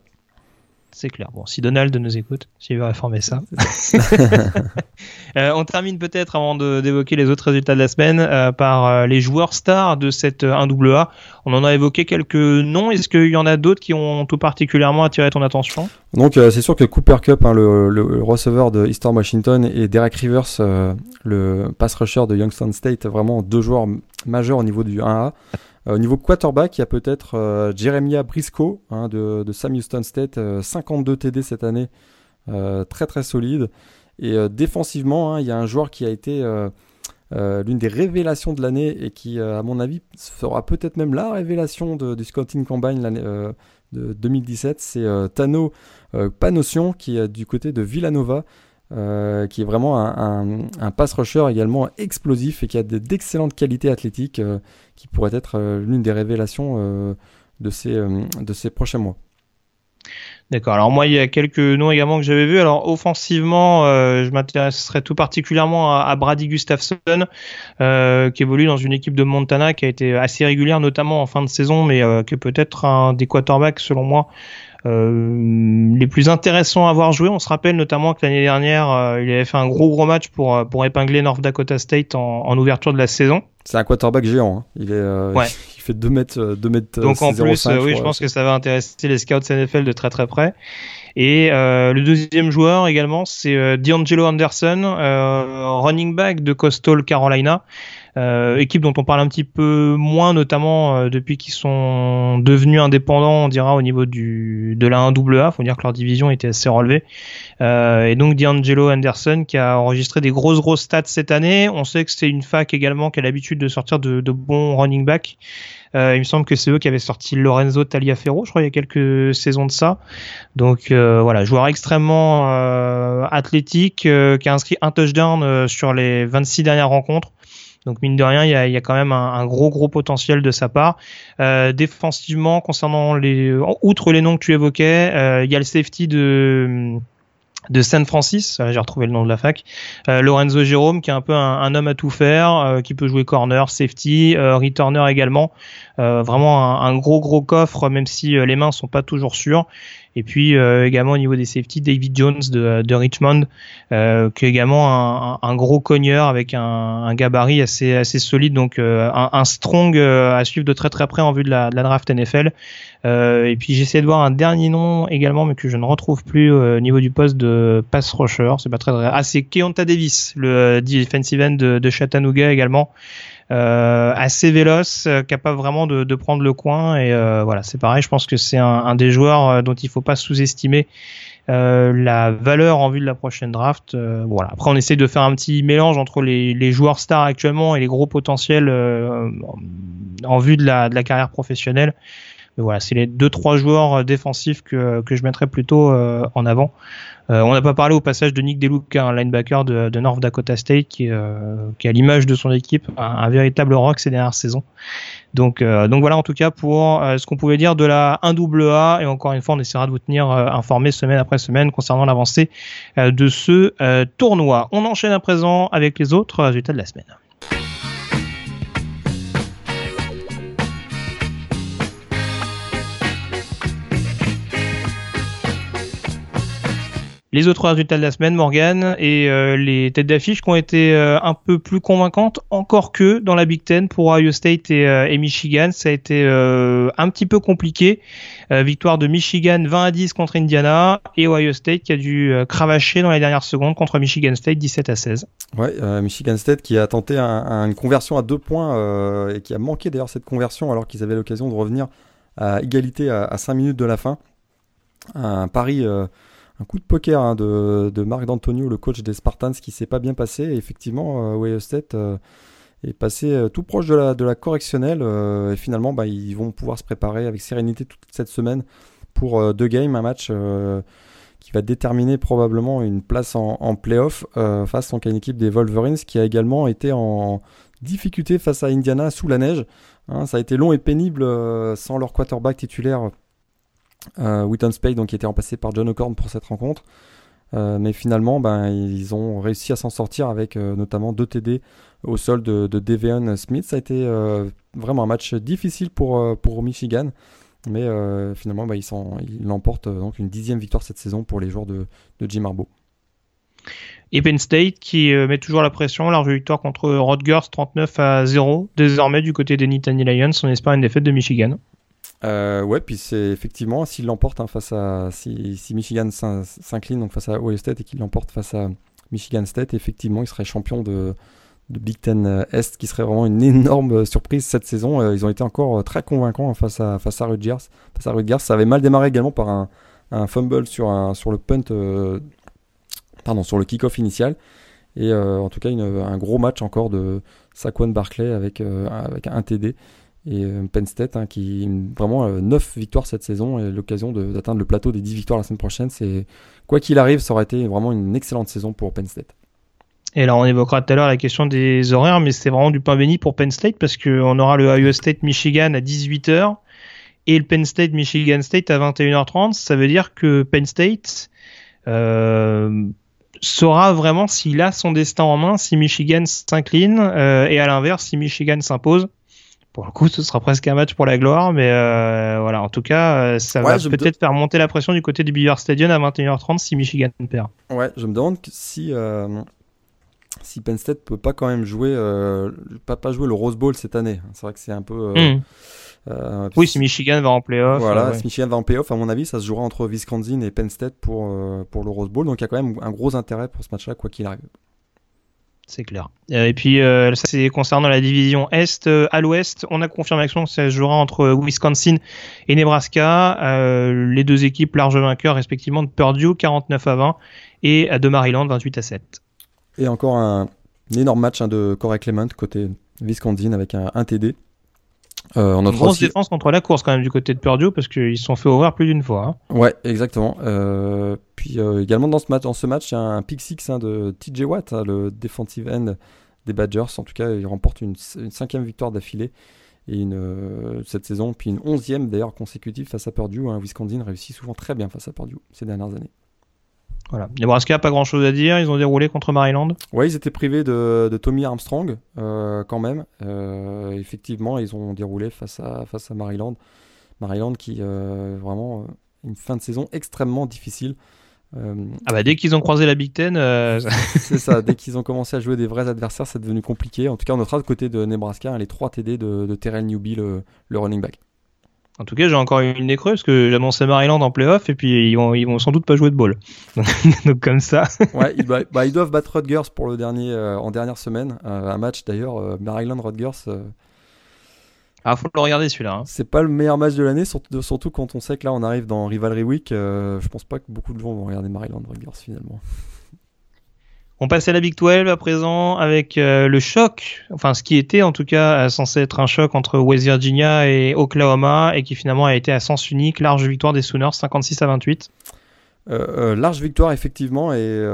C'est clair. Bon, si Donald nous écoute, s'il veut réformer ça. euh, on termine peut-être avant d'évoquer les autres résultats de la semaine euh, par euh, les joueurs stars de cette 1AA. Euh, on en a évoqué quelques noms. Est-ce qu'il y en a d'autres qui ont tout particulièrement attiré ton attention? Donc c'est sûr que Cooper Cup, hein, le, le, receveur de Eastern Washington, et Derek Rivers, le pass rusher de Youngstown State, vraiment deux joueurs majeurs au niveau du 1A. Euh, au niveau quarterback, il y a peut-être euh, Jeremiah Briscoe hein, de, Sam Houston State, 52 euh, TD cette année, très très solide. Et défensivement, hein, il y a un joueur qui a été l'une des révélations de l'année et qui, à mon avis, sera peut-être même la révélation du Scouting Combine de 2017. C'est Tano Panossian qui est du côté de Villanova. Euh, qui est vraiment un, pass rusher également explosif et qui a d'excellentes qualités athlétiques, euh, qui pourrait être euh, l'une des révélations de, ces, de ces prochains mois. D'accord. Alors moi, il y a quelques noms également que j'avais vus. Alors offensivement, je m'intéresserais tout particulièrement à, Brady Gustafson, qui évolue dans une équipe de Montana qui a été assez régulière, notamment en fin de saison, mais qui est peut-être un des quarterbacks selon moi les plus intéressants à avoir joué. On se rappelle notamment que l'année dernière, euh, il avait fait un gros gros match pour euh, pour épingler North Dakota State en, en ouverture de la saison. C'est un quarterback géant. Hein. Il est, il fait 2 mètres, 2 mètres. Donc en plus, oui, je pense que ça va intéresser les scouts NFL de très très près. Et euh, le deuxième joueur également, c'est euh, D'Angelo Anderson, euh, running back de Coastal Carolina. Euh, équipe dont on parle un petit peu moins, notamment euh, depuis qu'ils sont devenus indépendants, on dira au niveau du de la 1AA. Faut dire que leur division était assez relevée. Euh, et donc D'Angelo Anderson qui a enregistré des grosses grosses stats cette année. On sait que c'est une fac également qui a l'habitude de sortir de, de bons running backs. Euh, il me semble que c'est eux qui avaient sorti Lorenzo Taliaferro, je crois, il y a quelques saisons de ça. Donc euh, voilà, joueur extrêmement euh, athlétique, qui a inscrit un touchdown sur les 26 dernières rencontres. Donc mine de rien, il y a, quand même un, gros gros potentiel de sa part. Euh, défensivement, concernant les, outre les noms que tu évoquais, euh, il y a le safety de de San Francis, j'ai retrouvé le nom de la fac, euh, Lorenzo Jérôme qui est un peu un, homme à tout faire, euh, qui peut jouer corner, safety, euh, returner également, vraiment un, un, gros gros coffre même si les mains sont pas toujours sûres. Et puis euh, également au niveau des safety, David Jones de, de Richmond, euh, qui est également un, un, gros cogneur avec un, un, gabarit assez, assez solide, donc euh, un, un, strong à suivre de très très près en vue de la, de la draft NFL. Et puis j'essaie de voir un dernier nom également, mais que je ne retrouve plus au niveau du poste de pass rusher. C'est pas très très. Ah, c'est Keonta Davis, le defensive end de, de Chattanooga également. Euh, assez véloce, euh, capable vraiment de, de, prendre le coin. Et euh, voilà, c'est pareil. Je pense que c'est un, un, des joueurs dont il faut pas sous-estimer euh, la valeur en vue de la prochaine draft. Euh, voilà. Après, on essaie de faire un petit mélange entre les, les joueurs stars actuellement et les gros potentiels en vue de la, de la carrière professionnelle. Mais voilà, c'est les deux trois joueurs défensifs que, que je mettrais plutôt en avant. On n'a pas parlé au passage de Nick DeLuca, un linebacker de, North Dakota State qui, qui a l'image de son équipe, un, véritable rock ces dernières saisons. Donc, euh, donc voilà en tout cas pour euh, ce qu'on pouvait dire de la 1AA et encore une fois on essaiera de vous tenir euh, informé semaine après semaine concernant l'avancée de ce tournoi. On enchaîne à présent avec les autres résultats de la semaine. Les autres résultats de la semaine, Morgan, et euh, les têtes d'affiche qui ont été euh, un peu plus convaincantes, encore que dans la Big Ten pour Ohio State et, euh, Michigan, ça a été un petit peu compliqué. victoire de Michigan 20 à 10 contre Indiana et Ohio State qui a dû cravacher dans les dernières secondes contre Michigan State 17 à 16. Ouais, Michigan State qui a tenté une conversion à deux points et qui a manqué d'ailleurs cette conversion alors qu'ils avaient l'occasion de revenir à égalité à, à 5 minutes de la fin. Un pari un coup de poker hein, de, Marc D'Antonio, le coach des Spartans, qui s'est pas bien passé. Effectivement, euh, Ohio State euh, est passé euh, tout proche de la, correctionnelle. et finalement, bah, ils vont pouvoir se préparer avec sérénité toute cette semaine pour deux games, un match qui va déterminer probablement une place en, en playoff face à une équipe des Wolverines qui a également été en difficulté face à Indiana sous la neige. Hein. ça a été long et pénible sans leur quarterback titulaire Witton Spade, donc, qui était remplacé par John O'Corn pour cette rencontre. Euh, mais finalement, ben, ils ont réussi à s'en sortir avec euh, notamment deux TD au sol de, de Smith. Ça a été vraiment un match difficile pour, pour Michigan. Mais finalement, ben, ils, l'emportent donc une dixième victoire cette saison pour les joueurs de, de Jim Harbaugh. Et State qui met toujours la pression, large victoire contre Rutgers 39 à 0. Désormais du côté des Nittany Lions, on espère une défaite de Michigan. Euh, ouais, puis c'est effectivement, s'il l'emporte hein, face à. Si, Michigan s'incline donc face à Ohio State et qu'il l'emporte face à Michigan State, effectivement, il serait champion de, Big Ten euh, Est, qui serait vraiment une énorme surprise cette saison. Euh, ils ont été encore très convaincants hein, face, à, face à Rutgers. Face à Rutgers, ça avait mal démarré également par un, fumble sur, sur le punt. pardon, sur le kick-off initial. Et en tout cas, un gros match encore de Saquon Barclay avec, avec un TD. Et euh, Penn State, hein, qui vraiment 9 euh, victoires cette saison et l'occasion d'atteindre le plateau des 10 victoires la semaine prochaine. C'est quoi qu'il arrive, ça aurait été vraiment une excellente saison pour Penn State. Et là, on évoquera tout à l'heure la question des horaires, mais c'est vraiment du pain béni pour Penn State parce qu'on aura le Iowa State Michigan à 18h et le Penn State Michigan State à 21h30. Ça veut dire que Penn State euh, saura vraiment s'il a son destin en main, si Michigan s'incline, et à l'inverse, si Michigan s'impose pour le coup, ce sera presque un match pour la gloire, mais euh, voilà, en tout cas, euh, ça va peut-être faire monter la pression du côté du Beaver Stadium à 21h30 si Michigan perd. Ouais, je me demande si euh, si Penn State peut pas quand même jouer pas, pas jouer le Rose Bowl cette année. C'est vrai que c'est un peu hmm. oui, si Michigan va en playoff. Voilà, si Michigan va en playoff, à mon avis, ça se jouera entre Wisconsin et Penn State pour, pour le Rose Bowl. Donc il y a quand même un gros intérêt pour ce match-là, quoi qu'il arrive c'est clair. Euh, et puis euh, ça c'est concernant la division Est. Euh, à l'Ouest, on a confirmation que ça se jouera entre Wisconsin et Nebraska. les deux équipes large vainqueurs respectivement de Purdue 49 à 20 et de Maryland 28 à 7. Et encore un, énorme match hein, de Corey Clement côté Wisconsin avec un TD. Euh, on grosse défense contre la course quand même du côté de Purdue parce qu'ils se sont fait ouvrir plus d'une fois. Hein. Ouais, exactement. Euh, puis euh, également dans ce match, dans ce match, il y a un pick six hein, de TJ Watt, hein, le defensive end des Badgers. En tout cas, il remporte une, cinquième victoire d'affilée et une, cette saison, puis une onzième d'ailleurs consécutive face à Purdue. Wisconsin réussit souvent très bien face à Purdue ces dernières années. Voilà. Nebraska, pas grand chose à dire. Ils ont déroulé contre Maryland. Ouais, ils étaient privés de, Tommy Armstrong euh, quand même. Euh, effectivement, ils ont déroulé face à, face à Maryland. Maryland qui euh, vraiment une fin de saison extrêmement difficile. ah bah dès qu'ils ont croisé la Big Ten, c'est ça. Dès qu'ils ont commencé à jouer des vrais adversaires, c'est devenu compliqué. En tout cas, on notera de côté de Nebraska hein, les trois TD de, de Terrell Newby, le running back. En tout cas, j'ai encore une nez parce que j'annonçais Maryland en playoff et puis ils vont, ils vont sans doute pas jouer de ball. Donc comme ça. ouais, ils, bah, ils, doivent battre Rutgers pour le dernier euh, en dernière semaine. Euh, un match d'ailleurs, euh, Maryland Rutgers. Ah, faut le regarder celui-là. Hein. C'est pas le meilleur match de l'année, surtout, surtout, quand on sait que là on arrive dans Rivalry Week. je pense pas que beaucoup de gens vont regarder Maryland Rutgers finalement. On passe à la Big 12 à présent avec euh, le choc, enfin ce qui était en tout cas censé être un choc entre West Virginia et Oklahoma et qui finalement a été à sens unique, large victoire des Sooners 56 à 28. Euh, euh, large victoire effectivement et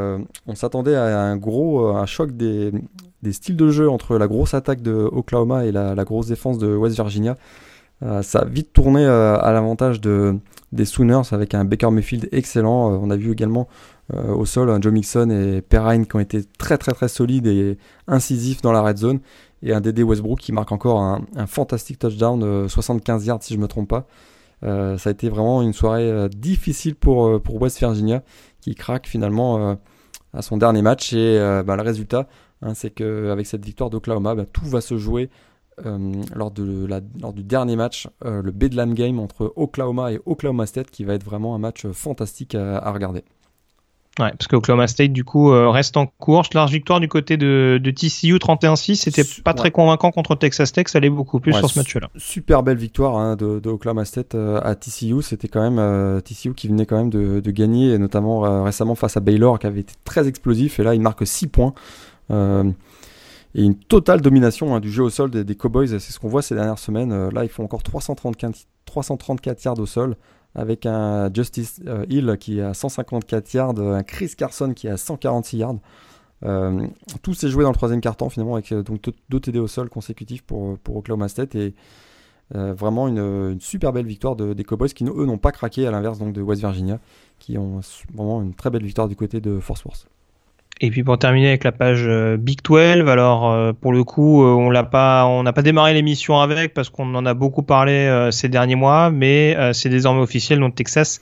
on s'attendait à un gros un choc des, styles de jeu entre la grosse attaque de Oklahoma et la, grosse défense de West Virginia. ça a vite tourné à l'avantage de, des Sooners avec un Baker Mayfield excellent. on a vu également euh, au sol, Joe Mixon et Perrine qui ont été très très très solides et incisifs dans la red zone. Et un DD Westbrook qui marque encore un, fantastique touchdown, 75 yards si je ne me trompe pas. Euh, ça a été vraiment une soirée euh, difficile pour, pour West Virginia qui craque finalement à son dernier match. Et bah, le résultat, hein, c'est qu'avec cette victoire d'Oklahoma, bah, tout va se jouer lors, de lors du dernier match, le Bedlam Game entre Oklahoma et Oklahoma State, qui va être vraiment un match fantastique à regarder. Ouais, parce que Oklahoma State du coup euh, reste en course. Large victoire du côté de, de TCU 31-6. C'était pas très convaincant contre Texas Tech. Ça allait beaucoup plus sur ce match-là. Super belle victoire hein, de, de, Oklahoma State euh, à TCU. C'était quand même euh, TCU qui venait quand même de, de gagner, et notamment récemment face à Baylor qui avait été très explosif. Et là, il marque 6 points. et une totale domination hein, du jeu au sol des, des Cowboys. C'est ce qu'on voit ces dernières semaines. là, ils font encore 334, 334 yards au sol avec un Justice euh, Hill qui à 154 yards, un Chris Carson qui à 146 yards. Euh, tout s'est joué dans le troisième quart-temps finalement avec euh, donc deux TD au sol consécutifs pour, pour Oklahoma State et vraiment une, super belle victoire des Cowboys qui eux n'ont pas craqué à l'inverse donc de West Virginia qui ont vraiment une très belle victoire du côté de Force Force. Et puis pour terminer avec la page euh, Big 12, alors euh, pour le coup, euh, on l'a pas, on n'a pas démarré l'émission avec parce qu'on en a beaucoup parlé ces derniers mois, mais c'est désormais officiel donc Texas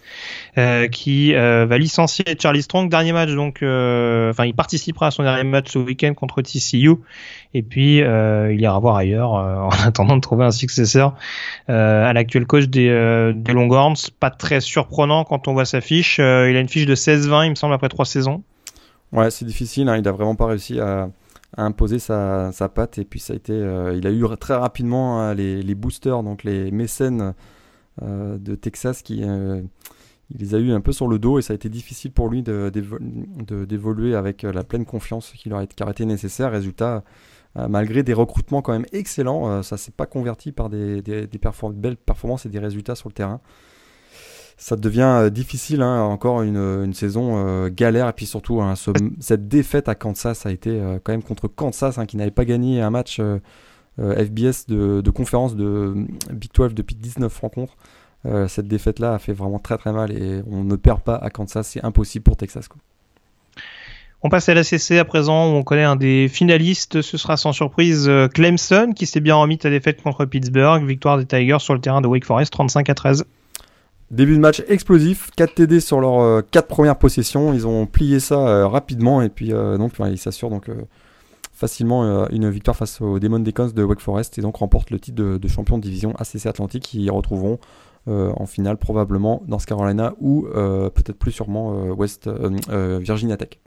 qui va licencier Charlie Strong dernier match donc, enfin il participera à son dernier match ce week-end contre TCU et puis il ira voir ailleurs en attendant de trouver un successeur à l'actuel coach des, des Longhorns. Pas très surprenant quand on voit sa fiche. il a une fiche de 16-20 il me semble après trois saisons. Ouais, c'est difficile. Hein. Il n'a vraiment pas réussi à, imposer sa, patte. Et puis, ça a été, euh, il a eu très rapidement hein, les, boosters, donc les mécènes euh, de Texas, qui euh, il les a eu un peu sur le dos. Et ça a été difficile pour lui d'évoluer avec la pleine confiance qui leur a été nécessaire. Résultat, malgré des recrutements quand même excellents, ça s'est pas converti par des belles performances et des résultats sur le terrain ça devient euh, difficile. Hein, encore une, saison euh, galère. Et puis surtout, hein, cette défaite à Kansas a été euh, quand même contre Kansas, hein, qui n'avait pas gagné un match FBS de, conférence de Big 12 depuis 19 rencontres. cette défaite-là a fait vraiment très très mal et on ne perd pas à Kansas. C'est impossible pour Texas. On passe à la CC à présent où on connaît un des finalistes. Ce sera sans surprise Clemson qui s'est bien remis à défaite contre Pittsburgh. Victoire des Tigers sur le terrain de Wake Forest 35 à 13. Début de match explosif, 4 TD sur leurs 4 euh, premières possessions, ils ont plié ça euh, rapidement et puis euh, ils s'assurent donc facilement une victoire face aux Demon Deacons de Wake Forest et donc remportent le titre de, champion de division ACC Atlantique qui retrouveront en finale probablement North Carolina ou peut-être plus sûrement West Virginia Tech.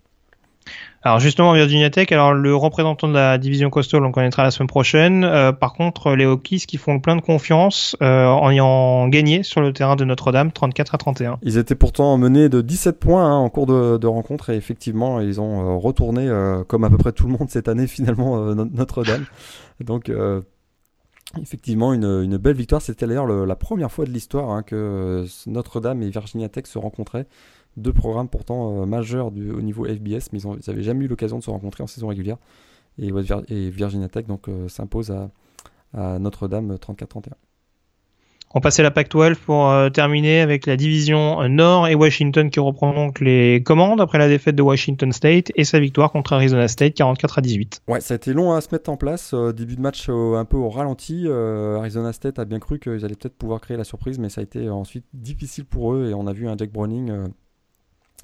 Alors justement Virginia Tech, alors le représentant de la division coastal on connaîtra la semaine prochaine. Euh, par contre les Hokies qui font plein de confiance euh, en ayant gagné sur le terrain de Notre-Dame 34 à 31. Ils étaient pourtant menés de 17 points hein, en cours de, rencontre et effectivement ils ont euh, retourné comme à peu près tout le monde cette année finalement Notre-Dame. Donc Effectivement, une, belle victoire. C'était d'ailleurs la première fois de l'histoire hein, que Notre-Dame et Virginia Tech se rencontraient deux programmes pourtant euh, majeurs du, au niveau FBS, mais ils n'avaient jamais eu l'occasion de se rencontrer en saison régulière. Et, et Virginia Tech donc euh, s'impose à, Notre-Dame 34-31. On passait la Pac-12 pour euh, terminer avec la division Nord et Washington qui reprend donc les commandes après la défaite de Washington State et sa victoire contre Arizona State 44 à 18. Ouais, ça a été long à se mettre en place. début de match un peu au ralenti. Arizona State a bien cru qu'ils allaient peut-être pouvoir créer la surprise, mais ça a été ensuite difficile pour eux et on a vu un Jack Browning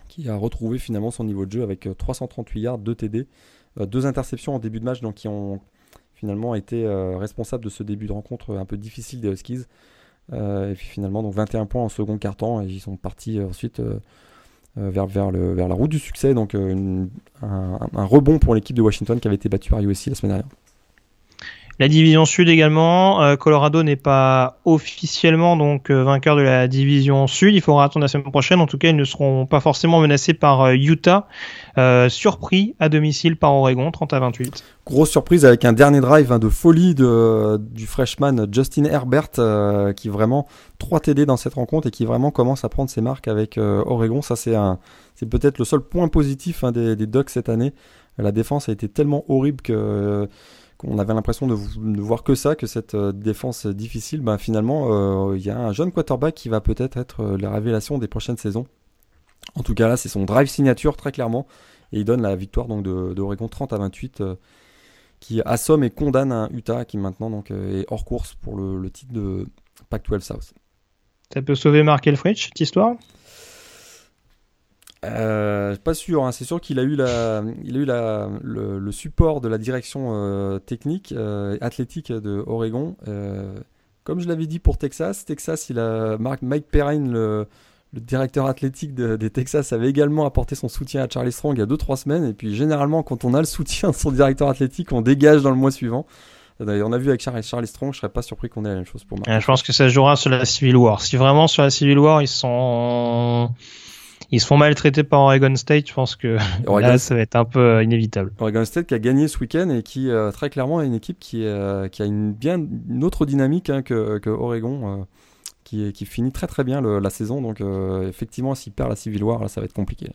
qui a retrouvé finalement son niveau de jeu avec 338 euh, yards, 2 TD, euh, deux interceptions en début de match, donc qui ont finalement été euh, responsables de ce début de rencontre un peu difficile des Huskies. et puis finalement, donc 21 points en second quart-temps, et ils sont partis ensuite vers, vers, le, vers la route du succès. Donc un, rebond pour l'équipe de Washington qui avait été battue par USC la semaine dernière. La division sud également, euh, Colorado n'est pas officiellement donc euh, vainqueur de la division sud. Il faudra attendre la semaine prochaine. En tout cas, ils ne seront pas forcément menacés par euh, Utah, surpris à domicile par Oregon, 30 à 28. Grosse surprise avec un dernier drive hein, de folie du freshman Justin Herbert, qui vraiment 3 TD dans cette rencontre et qui vraiment commence à prendre ses marques avec Oregon. Ça, c'est peut-être le seul point positif hein, des, des Ducks cette année. La défense a été tellement horrible que on avait l'impression de, ne voir que ça, que cette euh, défense difficile, ben finalement, euh, il y a un jeune quarterback qui va peut-être être, euh, la révélation des prochaines saisons. En tout cas, là, c'est son drive signature, très clairement. Et il donne la victoire donc, d'Oregon 30 à 28, qui assomme et condamne un Utah qui maintenant est hors course pour le, titre de Pac-12 South. Ça peut sauver Mark Elfrich, cette histoire? Euh, pas sûr, hein. c'est sûr qu'il a eu, la, il a eu la, le, support de la direction euh, technique, euh, athlétique de Oregon. comme je l'avais dit pour Texas, Texas, il a Mike Perrine, le, directeur athlétique des Texas, avait également apporté son soutien à Charlie Strong il y a 2-3 semaines. Et puis généralement, quand on a le soutien de son directeur athlétique, on dégage dans le mois suivant. On a vu avec Charlie, Strong, je serais pas surpris qu'on ait la même chose pour moi. je pense que ça jouera sur la Civil War. Si vraiment sur la Civil War, ils sont ils se font maltraiter par Oregon State, je pense que là, ça va être un peu euh, inévitable. Oregon State qui a gagné ce week-end et qui euh, très clairement est une équipe qui, euh, qui a une bien une autre dynamique hein, que, que, Oregon, qui, qui, finit très très bien la saison. Donc effectivement, s'il perd la Civil War, là, ça va être compliqué.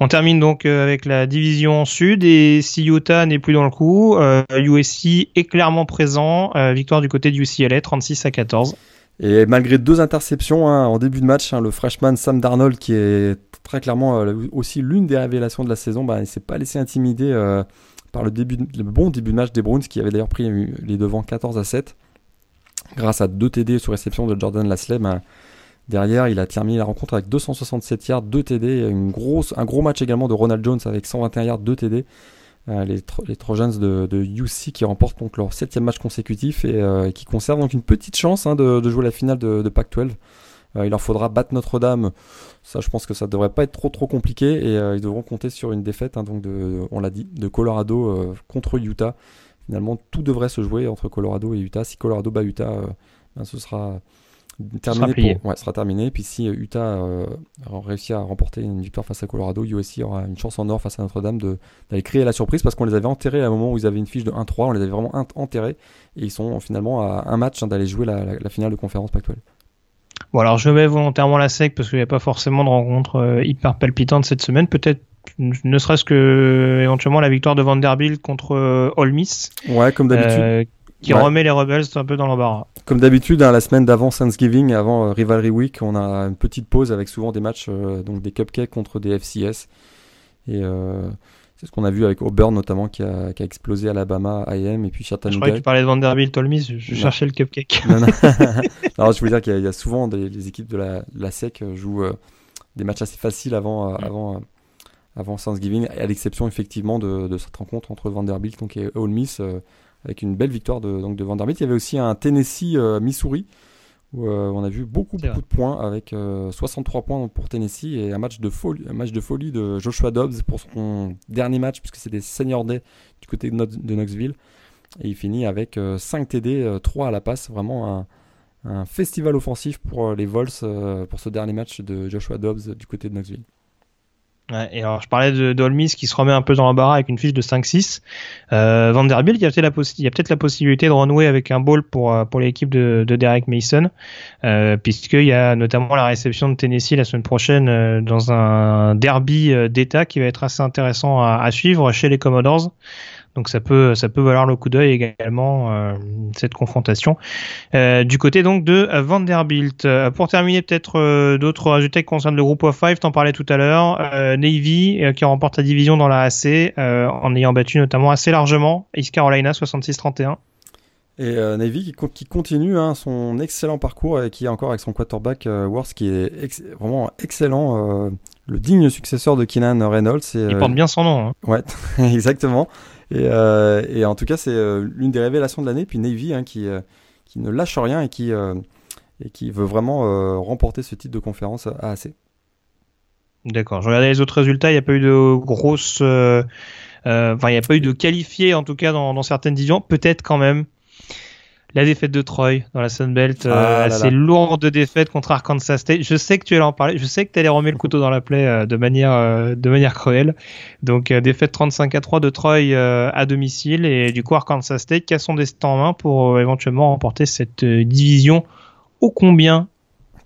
On termine donc avec la division sud et si Utah n'est plus dans le coup, USC est clairement présent. victoire du côté du UCLA, 36 à 14. Et malgré deux interceptions hein, en début de match, hein, le freshman Sam Darnold, qui est très clairement euh, aussi l'une des révélations de la saison, bah, il s'est pas laissé intimider euh, par le, bon début de match des Browns, qui avait d'ailleurs pris les devants 14 à 7, grâce à deux TD sous réception de Jordan Lasley. Bah, derrière, il a terminé la rencontre avec 267 yards, 2 TD, un gros match également de Ronald Jones avec 121 yards, 2 TD. Euh, les, Trojans de, de, UC qui remportent donc leur septième match consécutif et euh, qui conservent donc une petite chance hein, de, jouer la finale de, de Pac-12. Euh, il leur faudra battre Notre-Dame. Ça, je pense que ça devrait pas être trop trop compliqué et ils devront compter sur une défaite, hein, donc de, on l'a dit, de Colorado contre Utah. Finalement, tout devrait se jouer entre Colorado et Utah. Si Colorado bat Utah, ben, ce sera terminé sera, sera terminé. Puis si Utah euh, réussit à remporter une victoire face à Colorado, USC aura une chance en or face à Notre-Dame d'aller créer la surprise parce qu'on les avait enterrés à un moment où ils avaient une fiche de 1-3, on les avait vraiment enterrés et ils sont finalement à un match hein, d'aller jouer la, finale de conférence Pac-12. Bon alors je mets volontairement la sec parce qu'il n'y a pas forcément de rencontre euh, hyper palpitante cette semaine. Peut-être ne serait-ce que éventuellement la victoire de Vanderbilt contre euh, Ole Miss. Ouais, comme d'habitude qui remet les Rebels un peu dans l'embarras. Comme d'habitude, hein, la semaine d'avant Thanksgiving, avant euh, Rivalry Week, on a une petite pause avec souvent des matchs, euh, donc des cupcakes contre des FCS. Et euh, c'est ce qu'on a vu avec Auburn notamment qui a, qui a explosé Alabama, IM et puis Chattanooga. Je croyais que tu parlais de Vanderbilt, Ole Miss, je cherchais le cupcake. Non, non. Alors, je voulais dire qu'il y, a souvent des, les équipes de la, la SEC jouent des matchs assez faciles avant, mm. avant, avant Thanksgiving, à l'exception effectivement de, de, cette rencontre entre Vanderbilt donc, et Ole Miss avec une belle victoire de, donc de Vanderbilt. Il y avait aussi un Tennessee-Missouri euh, où euh, on a vu beaucoup, beaucoup de points avec 63 euh, points pour Tennessee et un match de folie, un match de folie de Joshua Dobbs pour son dernier match puisque c'est des senior day du côté de, Knoxville. Et il finit avec 5 TD, 3 à la passe, vraiment un, un festival offensif pour les Vols pour ce dernier match de Joshua Dobbs du côté de Knoxville. Et alors je parlais de d'Olmis qui se remet un peu dans l'embarras avec une fiche de 5-6. Euh, Vanderbilt, il y a peut-être la, possibilité de renouer avec un ball pour, euh, pour l'équipe de, de Derek Mason, euh, puisqu'il y a notamment la réception de Tennessee la semaine prochaine euh, dans un derby euh, d'État qui va être assez intéressant à suivre chez les Commodores. Donc ça peut ça peut valoir le coup d'œil également euh, cette confrontation euh, du côté donc de Vanderbilt. Euh, pour terminer peut-être d'autres résultats qui concernent le groupe of 5, t'en parlais tout à l'heure, Navy qui remporte la division dans la AC en ayant battu notamment assez largement East Carolina 66-31. Et Navy qui, continue hein, son excellent parcours et qui est encore avec son quarterback Worth qui est vraiment excellent, le digne successeur de Keenan Reynolds. Il porte bien son nom. Hein. Ouais, exactement. Et, euh, et, en tout cas, c'est euh, l'une des révélations de l'année. Puis Navy, hein, qui, euh, qui ne lâche rien et qui, et qui veut vraiment remporter ce titre de conférence à AC. D'accord. Je regardais les autres résultats. Il n'y a pas eu de grosses Enfin, il n'y a pas eu de qualifié en tout cas dans, dans certaines divisions. Peut-être quand même la défaite de Troy dans la Sunbelt, Belt, euh, ah assez lourde défaite contre Arkansas State. Je sais que tu allais en parler, je sais que tu allais remettre le couteau dans la plaie euh, de manière euh, de manière cruelle. Donc défaite 35 à 3 de Troy à domicile et du coup Arkansas State qui a son destin en main pour éventuellement remporter cette division ô combien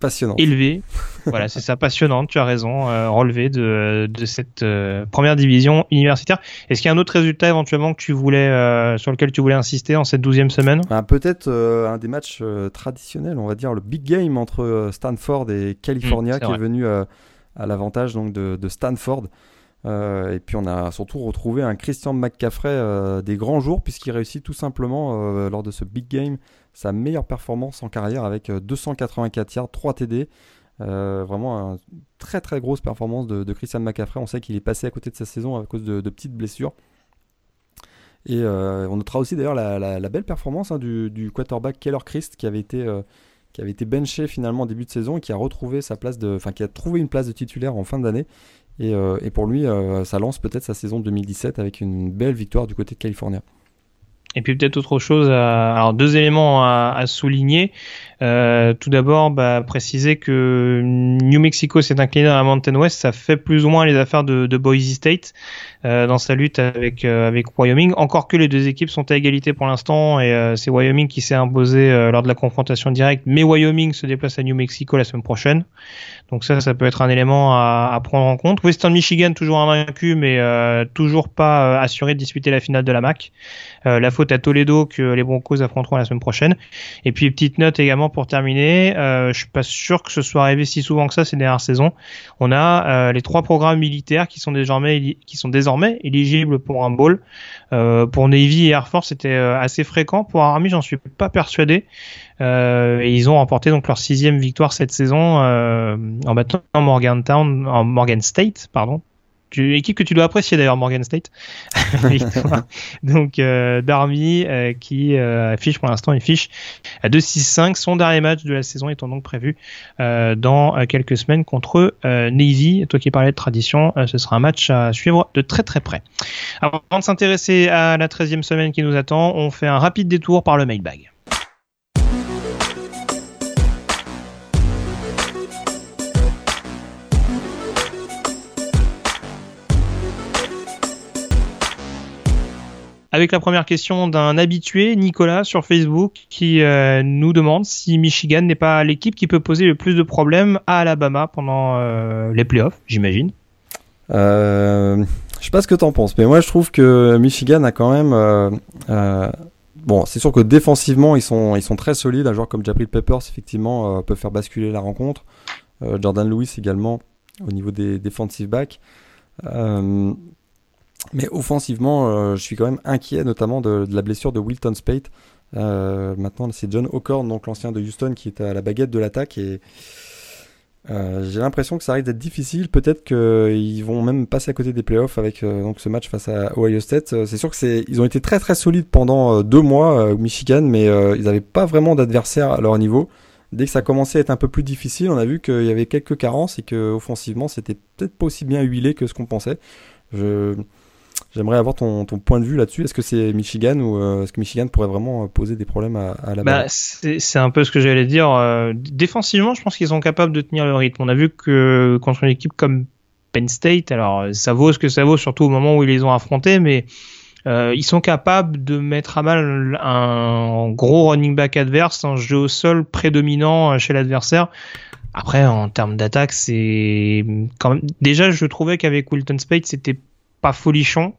passionnant. Élevé. voilà, c'est ça, passionnante, tu as raison, euh, relevé de, de cette euh, première division universitaire. Est-ce qu'il y a un autre résultat éventuellement que tu voulais, euh, sur lequel tu voulais insister en cette douzième semaine? Ah, Peut-être un des matchs traditionnels, on va dire le big game entre Stanford et California mmh, qui est venu à l'avantage donc de, de Stanford. et puis on a surtout retrouvé un Christian McCaffrey des grands jours puisqu'il réussit tout simplement lors de ce big game sa meilleure performance en carrière avec 284 yards, 3 TD. vraiment une très très grosse performance de, Christian McCaffrey. On sait qu'il est passé à côté de sa saison à cause de, petites blessures. Et euh, on notera aussi d'ailleurs la, belle performance hein, du, quarterback Keller Christ qui avait été euh, benché finalement au début de saison et qui a retrouvé sa place de, enfin qui a trouvé une place de titulaire en fin d'année. Et, euh, et, pour lui, ça lance peut-être sa saison 2017 avec une belle victoire du côté de California. Et puis peut-être autre chose, alors deux éléments à, souligner. Euh, tout d'abord, bah, préciser que New Mexico s'est incliné dans la Mountain West, ça fait plus ou moins les affaires de, de Boise State euh, dans sa lutte avec euh, avec Wyoming. Encore que les deux équipes sont à égalité pour l'instant et c'est Wyoming qui s'est imposé lors de la confrontation directe, mais Wyoming se déplace à New Mexico la semaine prochaine. Donc ça, ça peut être un élément à, à prendre en compte. Western Michigan toujours invaincu, mais toujours pas assuré de disputer la finale de la MAC. La faute à Toledo que les Broncos affronteront la semaine prochaine. Et puis petite note également pour terminer, euh, je suis pas sûr que ce soit arrivé si souvent que ça ces dernières saisons. On a euh, les trois programmes militaires qui sont désormais qui sont désormais éligibles pour un bowl. Euh, pour Navy et Air Force, c'était euh, assez fréquent. Pour Army, j'en suis pas persuadé. Euh, et ils ont remporté donc leur sixième victoire cette saison en battant Morgantown, en Morgan State, pardon, tu, équipe que tu dois apprécier d'ailleurs, Morgan State. Donc euh, Darby euh, qui euh, affiche pour l'instant une fiche à 2-6-5. Son dernier match de la saison étant donc prévu euh, dans euh, quelques semaines contre Navy. Toi qui parlais de tradition, ce sera un match à suivre de très très près. Avant de s'intéresser à la 13e semaine qui nous attend, on fait un rapide détour par le mailbag. Avec la première question d'un habitué, Nicolas, sur Facebook, qui euh, nous demande si Michigan n'est pas l'équipe qui peut poser le plus de problèmes à Alabama pendant euh, les playoffs, j'imagine. Euh, je sais pas ce que t'en penses, mais moi je trouve que Michigan a quand même... Euh, bon, c'est sûr que défensivement, ils sont, ils sont très solides. Un joueur comme Jabril Peppers, effectivement, peut faire basculer la rencontre. Jordan Lewis également, au niveau des defensive backs. Mais offensivement, euh, je suis quand même inquiet, notamment de, la blessure de Wilton Spate. Euh, maintenant, c'est John O'Corn, donc l'ancien de Houston, qui est à la baguette de l'attaque. Et euh, j'ai l'impression que ça risque d'être difficile. Peut-être qu'ils vont même passer à côté des playoffs avec donc ce match face à Ohio State. C'est sûr que c'est, ils ont été très très solides pendant deux mois au Michigan, mais ils n'avaient pas vraiment d'adversaire à leur niveau. Dès que ça commençait à être un peu plus difficile, on a vu qu'il y avait quelques carences et que offensivement, c'était peut-être pas aussi bien huilé que ce qu'on pensait. Je J'aimerais avoir ton, ton, point de vue là-dessus. Est-ce que c'est Michigan ou euh, est-ce que Michigan pourrait vraiment euh, poser des problèmes à, la bah, C'est un peu ce que j'allais dire. Euh, défensivement, je pense qu'ils sont capables de tenir le rythme. On a vu que contre une équipe comme Penn State, alors ça vaut ce que ça vaut, surtout au moment où ils les ont affrontés, mais ils sont capables de mettre à mal un gros running back adverse, un jeu au sol prédominant chez l'adversaire. Après, en termes d'attaque, c'est quand même... déjà, je trouvais qu'avec Wilton Spade, c'était pas folichon.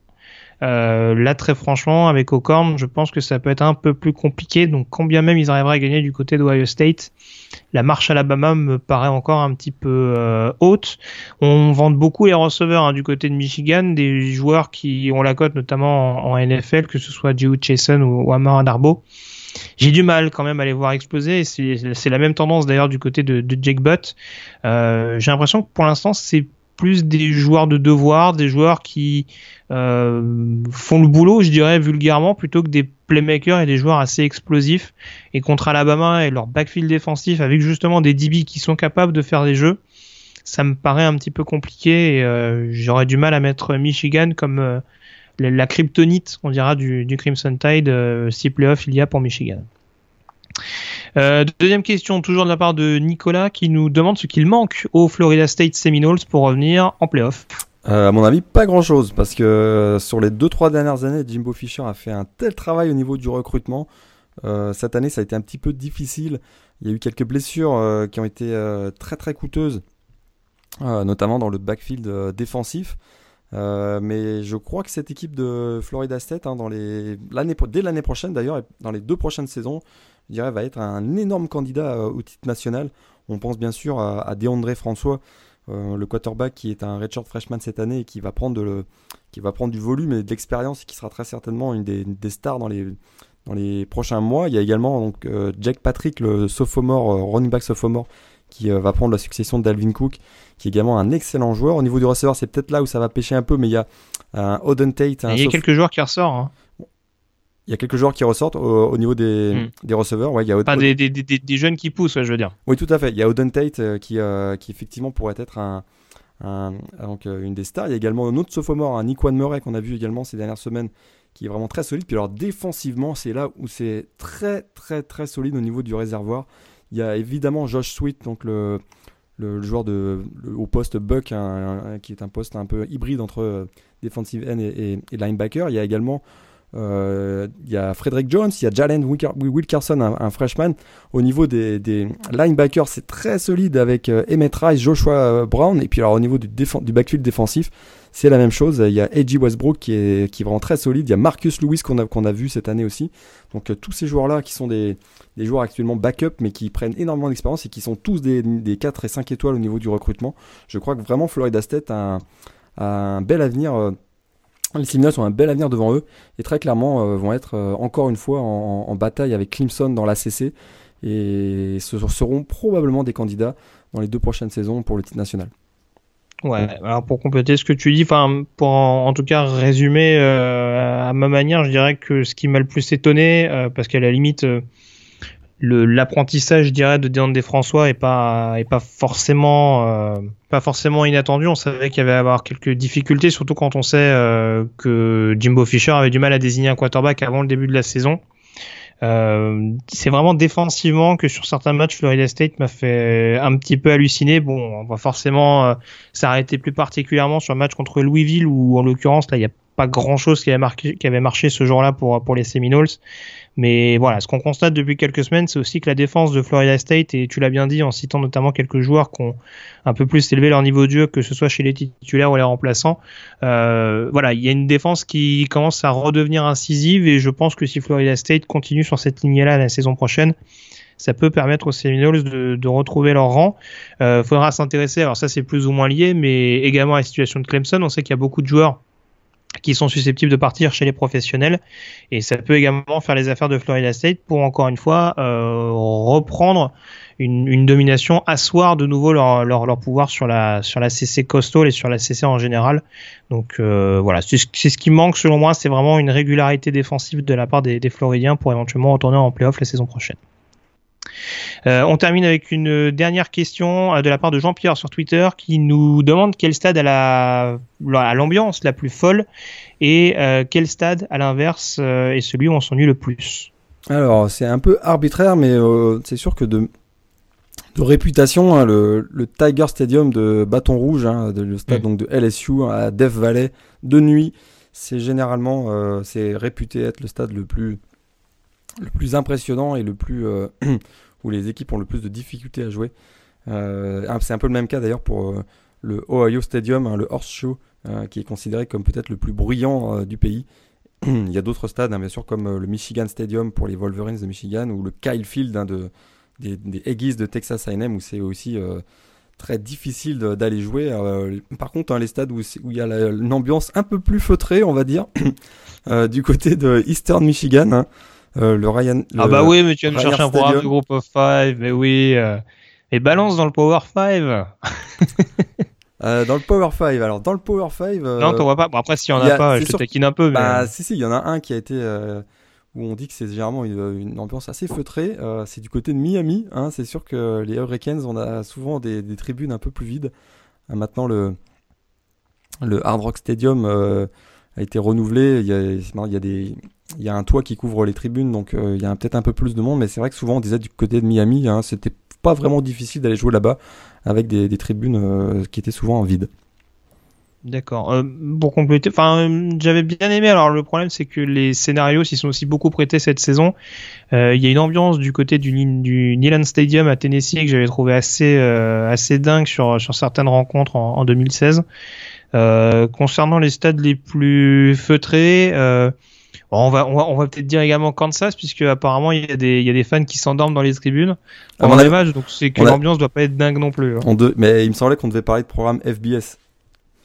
Euh, là, très franchement, avec Ocorn, je pense que ça peut être un peu plus compliqué. Donc, combien même ils arriveraient à gagner du côté d'Ohio State, la marche Alabama me paraît encore un petit peu euh, haute. On vend beaucoup les receveurs hein, du côté de Michigan, des joueurs qui ont la cote notamment en, NFL, que ce soit Joe Chason ou, ou Amara Darbo. J'ai du mal quand même à les voir exploser. C'est la même tendance d'ailleurs du côté de, de Jake Butt. Euh, J'ai l'impression que pour l'instant, c'est plus des joueurs de devoir, des joueurs qui euh, font le boulot, je dirais vulgairement, plutôt que des playmakers et des joueurs assez explosifs. Et contre Alabama et leur backfield défensif, avec justement des DB qui sont capables de faire des jeux, ça me paraît un petit peu compliqué. Et euh, j'aurais du mal à mettre Michigan comme euh, la, kryptonite, on dira, du, du Crimson Tide si playoff il y a pour Michigan. Deuxième question, toujours de la part de Nicolas, qui nous demande ce qu'il manque aux Florida State Seminoles pour revenir en playoff. Euh, à mon avis, pas grand chose, parce que euh, sur les 2-3 dernières années, Jimbo Fisher a fait un tel travail au niveau du recrutement. Euh, cette année, ça a été un petit peu difficile. Il y a eu quelques blessures qui ont été très très coûteuses, notamment dans le backfield défensif. mais je crois que cette équipe de Florida State, hein, dans dès l'année prochaine d'ailleurs, et dans les deux prochaines saisons, je dirais, va être un énorme candidat au titre national. On pense bien sûr à, à DeAndre François, euh, le quarterback qui est un redshirt freshman cette année et qui va prendre, de qui va prendre du volume et de l'expérience et qui sera très certainement une des, des, stars dans les, dans les prochains mois. Il y a également donc, euh, Jack Patrick, le sophomore, euh, running back sophomore, qui va prendre la succession d'Alvin Cook, qui est également un excellent joueur. Au niveau du receveur, c'est peut-être là où ça va pêcher un peu, mais il y a un Oden Tate. il y a quelques joueurs qui ressortent. Hein. Il y a quelques joueurs qui ressortent au, niveau des, hmm. des, receveurs. Ouais, il y a des, des, des, jeunes qui poussent, je veux dire. Oui, tout à fait. Il y a Oden Tate euh, qui, euh, qui effectivement pourrait être un, donc, euh, une des stars. Il y a également un autre sophomore, un Nick Murray qu'on a vu également ces dernières semaines, qui est vraiment très solide. Puis alors défensivement, c'est là où c'est très très très solide au niveau du réservoir. Il y a évidemment Josh Sweet, donc le, le, joueur de, au poste Buck, qui est un poste un peu hybride entre defensive end et, et linebacker. Il y a également euh, il y a Frederick Jones, il y a Jalen Wilkerson, un, freshman. Au niveau des, linebackers, c'est très solide avec euh, Emmett Rice, Joshua euh, Brown. Et puis alors au niveau du, backfield défensif, c'est la même chose. Il y a Edgy Westbrook qui est, vraiment très solide. Il y a Marcus Lewis qu'on a, vu cette année aussi. Donc tous ces joueurs-là qui sont des, joueurs actuellement backup mais qui prennent énormément d'expérience et qui sont tous des, des 4 et 5 étoiles au niveau du recrutement. Je crois que vraiment Florida State a un bel avenir les Seminoles ont un bel avenir devant eux et très clairement euh, vont être euh, encore une fois en, bataille avec Clemson dans l'ACC et ce seront probablement des candidats dans les deux prochaines saisons pour le titre national. Ouais, alors pour compléter ce que tu dis, enfin pour en, tout cas résumer euh, à ma manière, je dirais que ce qui m'a le plus étonné, parce qu'à la limite l'apprentissage, je dirais, de des François est pas est pas forcément euh, pas forcément inattendu. On savait qu'il y avait avoir quelques difficultés, surtout quand on sait euh, que Jimbo Fisher avait du mal à désigner un quarterback avant le début de la saison. Euh, c'est vraiment défensivement que sur certains matchs, Florida State m'a fait un petit peu halluciner. Bon, on va forcément s'arrêter plus particulièrement sur le match contre Louisville où, en l'occurrence, là, il n'y a pas grand chose qui avait, qui avait marché ce jour-là pour, pour les Seminoles. Mais voilà, ce qu'on constate depuis quelques semaines, c'est aussi que la défense de Florida State, et tu l'as bien dit en citant notamment quelques joueurs qui ont un peu plus élevé leur niveau de jeu, que ce soit chez les titulaires ou les remplaçants, euh, voilà, il y a une défense qui commence à redevenir incisive, et je pense que si Florida State continue sur cette lignée-là la saison prochaine, ça peut permettre aux Seminoles de, de retrouver leur rang. Euh, faudra s'intéresser, alors ça c'est plus ou moins lié, mais également à la situation de Clemson. On sait qu'il y a beaucoup de joueurs qui sont susceptibles de partir chez les professionnels. Et ça peut également faire les affaires de Florida State pour encore une fois euh, reprendre une, domination, asseoir de nouveau leur, leur, leur, pouvoir sur la, sur la CC coastal et sur la CC en général. Donc euh, voilà, c'est ce qui manque selon moi, c'est vraiment une régularité défensive de la part des, des Floridiens pour éventuellement retourner en playoff la saison prochaine. Euh, on termine avec une dernière question euh, de la part de Jean-Pierre sur Twitter qui nous demande quel stade a la, l'ambiance la plus folle et euh, quel stade à l'inverse est celui où on s'ennuie le plus. Alors c'est un peu arbitraire mais c'est sûr que de, de réputation, hein, le, Tiger Stadium de Bâton Rouge, hein, le stade mm. donc de LSU à Death Valley de nuit, c'est généralement c'est réputé être le stade le plus le plus impressionnant et le plus où les équipes ont le plus de difficultés à jouer. Euh, c'est un peu le même cas d'ailleurs pour euh, le Ohio Stadium, hein, le Horseshoe, euh, qui est considéré comme peut-être le plus bruyant du pays. Il y a d'autres stades, hein, bien sûr, comme le Michigan Stadium pour les Wolverines de Michigan ou le Kyle Field hein, de, des, des Aggies de Texas A&M où c'est aussi très difficile d'aller jouer. par contre, les stades où, où il y a une ambiance un peu plus feutrée, on va dire, du côté de Eastern Michigan, euh, le Ryan. ah bah oui, mais tu vas me chercher un programme de groupe of five, mais oui. Euh, et balance dans le Power 5 euh, dans le Power 5, alors dans le Power 5. Euh, non, t'en vois pas. Bon, après, s'il y en a, pas, je te taquine un peu. Mais... Bah, si, si, il y en a un qui a été. où on dit que c'est généralement une, ambiance assez feutrée. c'est du côté de Miami. Hein, c'est sûr que les Hurricanes, on a souvent des, des tribunes un peu plus vides. maintenant, le, le Hard Rock Stadium a été renouvelé. Il y a, il y a des il y a un toit qui couvre les tribunes, donc il y a peut-être un peu plus de monde, mais c'est vrai que souvent on disait du côté de Miami, hein, c'était pas vraiment difficile d'aller jouer là-bas avec des, tribunes qui étaient souvent en vide. D'accord. Euh, pour compléter, enfin, j'avais bien aimé. Alors le problème, c'est que les scénarios s'y sont aussi beaucoup prêtés cette saison. Euh, il y a une ambiance du côté du, du Stadium à Tennessee que j'avais trouvé assez euh, assez dingue sur sur certaines rencontres en, en 2016. Euh, concernant les stades les plus feutrés. On va, on va, on va peut-être dire également Kansas, puisque apparemment il y a des, il y a des fans qui s'endorment dans les tribunes pendant les matchs, donc c'est que l'ambiance doit pas être dingue non plus. Hein. deux, mais il me semblait qu'on devait parler de programme FBS.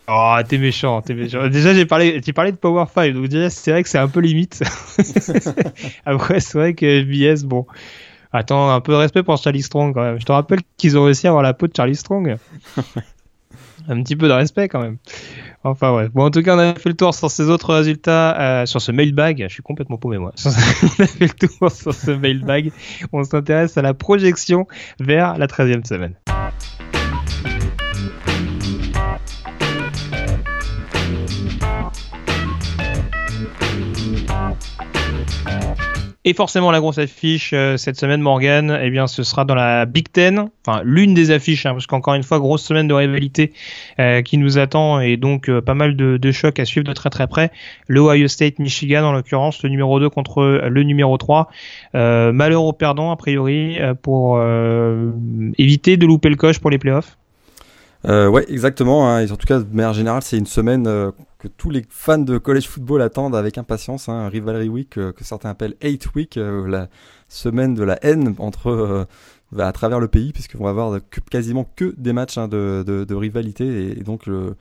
Oh, t'es méchant, t'es méchant. Déjà, j'ai parlé, j'ai parlé de Power 5, donc déjà, c'est vrai que c'est un peu limite. Après, c'est vrai que FBS, bon. Attends, un peu de respect pour Charlie Strong quand même. Je te rappelle qu'ils ont réussi à avoir la peau de Charlie Strong. un petit peu de respect quand même. Enfin ouais. Bon en tout cas on a fait le tour sur ces autres résultats, euh, sur ce mailbag. Je suis complètement paumé moi. on a fait le tour sur ce mailbag. On s'intéresse à la projection vers la 13e semaine. Et forcément, la grosse affiche euh, cette semaine, Morgan, eh bien, ce sera dans la Big Ten, enfin l'une des affiches, hein, parce qu'encore une fois, grosse semaine de rivalité euh, qui nous attend et donc euh, pas mal de, chocs à suivre de très très près. Le Ohio State, Michigan, en l'occurrence, le numéro 2 contre le numéro 3. malheur au perdant, a priori, pour éviter de louper le coche pour les playoffs. Euh, ouais, exactement. Hein. Et en tout cas, de manière générale, c'est une semaine tous les fans de college football attendent avec impatience. Hein, Rivalry Week, euh, que certains appellent Hate Week, euh, la semaine de la haine entre euh, à travers le pays, puisqu'on va avoir quasiment que des matchs hein, de, rivalité. Et, donc le,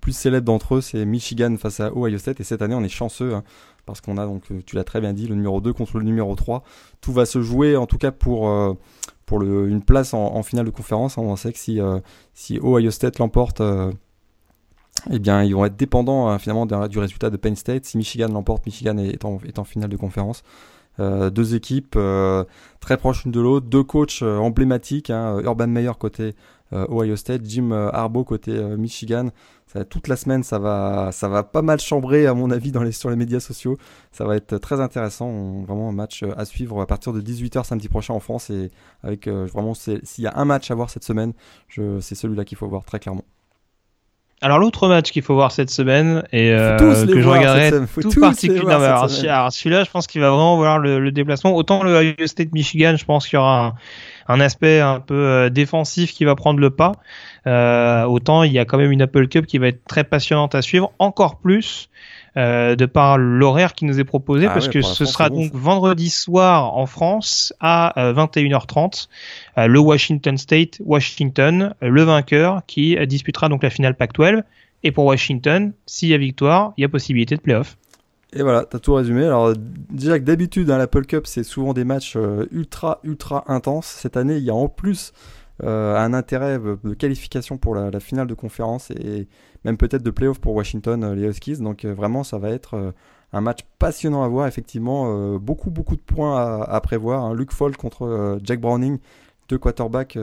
plus célèbre d'entre eux, c'est Michigan face à Ohio State. Et cette année, on est chanceux. Hein, parce qu'on a donc, tu l'as très bien dit, le numéro 2 contre le numéro 3. Tout va se jouer, en tout cas pour, pour une place en, finale de conférence. On sait que si, si Ohio State l'emporte eh bien, ils vont être dépendants hein, finalement du résultat de Penn State. Si Michigan l'emporte, Michigan est en, finale de conférence. Euh, deux équipes euh, très proches l'une de l'autre, deux coachs euh, emblématiques, hein, Urban Meyer côté Ohio State, Jim Harbaugh côté Michigan. Toute la semaine, ça va, ça va pas mal chambrer à mon avis dans les, sur les médias sociaux. Ça va être très intéressant, vraiment un match à suivre à partir de 18h samedi prochain en France. Et avec vraiment, s'il y a un match à voir cette semaine, c'est celui-là qu'il faut voir très clairement. Alors l'autre match qu'il faut voir cette semaine et euh, que je regarderai tout particulièrement. Alors, celui-là, je pense qu'il va vraiment voir le, déplacement. Autant le Ohio State Michigan, je pense qu'il y aura un, aspect un peu euh, défensif qui va prendre le pas. Euh, autant il y a quand même une Apple Cup qui va être très passionnante à suivre, encore plus euh, de par l'horaire qui nous est proposé, ah parce que ce sera donc vendredi soir en France à 21h30, euh, euh, le Washington State, Washington, le vainqueur qui disputera donc la finale Pac-12. Et pour Washington, s'il y a victoire, il y a possibilité de playoff. Et voilà, t'as tout résumé. Alors déjà que d'habitude, hein, l'Apple Cup, c'est souvent des matchs ultra ultra intenses. Cette année, il y a en plus un intérêt de qualification pour la, la finale de conférence et même peut-être de playoff pour Washington, euh, les Huskies. Donc euh, vraiment, ça va être euh, un match passionnant à voir. Effectivement, beaucoup, beaucoup de points à, prévoir. Hein. Luke Fall contre Jack Browning, deux quarterbacks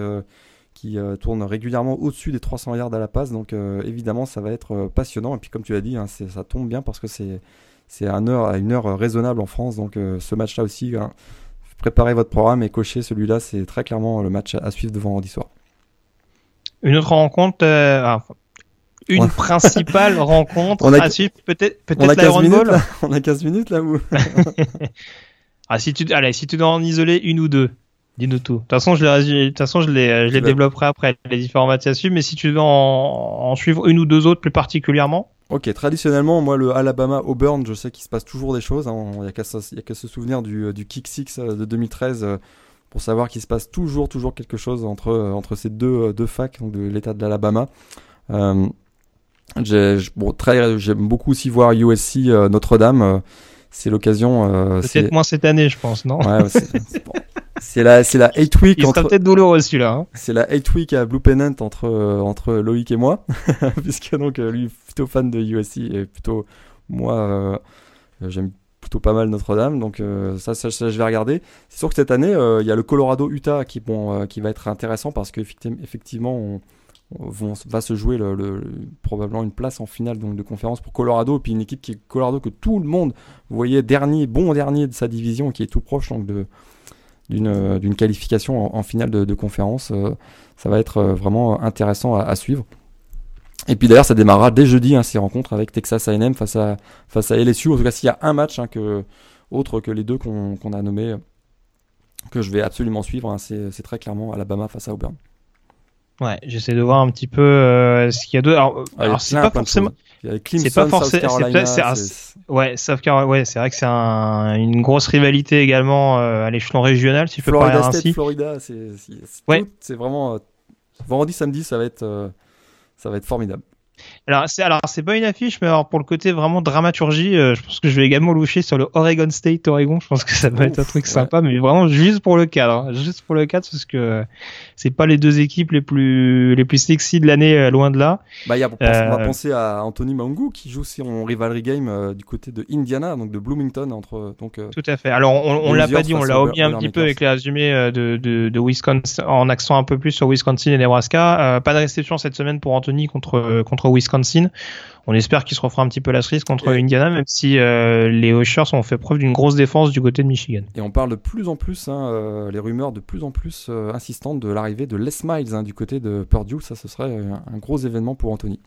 qui tournent régulièrement au-dessus des 300 yards à la passe. Donc évidemment, ça va être passionnant. Et puis comme tu l'as dit, hein, ça tombe bien parce que c'est à une heure, à une heure raisonnable en France. Donc ce match-là aussi, hein, préparez votre programme et cochez celui-là. C'est très clairement le match à suivre de vendredi soir. Une autre rencontre, une principale rencontre on a... à suivre peut-être peut-être l'Iron Ball. On a 15 minutes là où Ah si tu allez, si tu dois en isoler une ou deux, dis-nous tout. De toute façon, je les de toute façon, je les je les développerai après les différents matchs à suivre, mais si tu veux en, en suivre une ou deux autres plus particulièrement. Ok, traditionnellement, moi, le Alabama Auburn, je sais qu'il se passe toujours des choses. Hein. Il n'y a qu'à se, se, souvenir du, du Kick Six euh, de 2013 euh, pour savoir qu'il se passe toujours, toujours quelque chose entre, euh, entre ces deux, deux facs, donc de l'État de l'Alabama. Euh, Bon, j'aime beaucoup aussi voir USC euh, Notre-Dame. Euh, c'est l'occasion. Euh, peut-être moins cette année, je pense, non? Ouais, C'est la, c'est la 8 week. Il entre... sera peut-être douloureux celui-là. Hein. C'est la 8 week à Blue Pennant entre entre Loïc et moi, puisque donc lui plutôt fan de USC et plutôt moi j'aime plutôt pas mal Notre-Dame, donc ça, ça, je vais regarder. C'est sûr que cette année il y a le Colorado Utah qui bon qui va être intéressant parce qu'effectivement effectivement on, va se jouer le, probablement une place en finale donc, de conférence pour Colorado, et puis une équipe qui est Colorado que tout le monde voyait dernier, bon dernier de sa division, qui est tout proche donc, de, d'une, d'une qualification en, finale de, conférence. ça va être vraiment intéressant à, suivre. Et puis d'ailleurs, ça démarrera dès jeudi hein, ces rencontres avec Texas A&M face à face à LSU. En tout cas, s'il y a un match hein, autre que les deux qu'on, a nommés que je vais absolument suivre, hein, c'est très clairement Alabama face à Auburn. Ouais, j'essaie de voir un petit peu euh, ce qu'il y a d'autre. Alors, alors c'est pas forcément. Clemson, pas Carolina. C'est, ouais, South Carolina. Ouais, c'est vrai que c'est un, une grosse rivalité également euh, à l'échelon régional, si je peux Florida parler State, Florida, c'est, c'est, ouais. c'est vraiment euh, vendredi, samedi, ça va être, ça va être formidable. Alors c'est alors c'est pas une affiche, mais alors pour le côté vraiment dramaturgie, euh, je pense que je vais également loucher sur le Oregon State Oregon. Je pense que ça va être un truc sympa, mais vraiment juste pour le cadre, hein. juste pour le cadre, parce que c'est pas les deux équipes les plus les plus sexy de l'année, euh, loin de là. Bah y a, on va euh, penser à Anthony Mangu qui joue son rivalry game du côté de Indiana, donc de Bloomington entre donc. Tout à fait. Alors on, on l'a pas dit, on l'a omis un petit peu avec les résumés de, de, de Wisconsin en accent un peu plus sur Wisconsin et Nebraska. pas de réception cette semaine pour Anthony contre contre Wisconsin. On espère qu'il se refera un petit peu la cerise contre Indiana, même si euh, les Oshers ont fait preuve d'une grosse défense du côté de Michigan. Et on parle de plus en plus, hein, euh, les rumeurs de plus en plus euh, insistantes de l'arrivée de Les Miles hein, du côté de Purdue. Ça, ce serait un gros événement pour Anthony.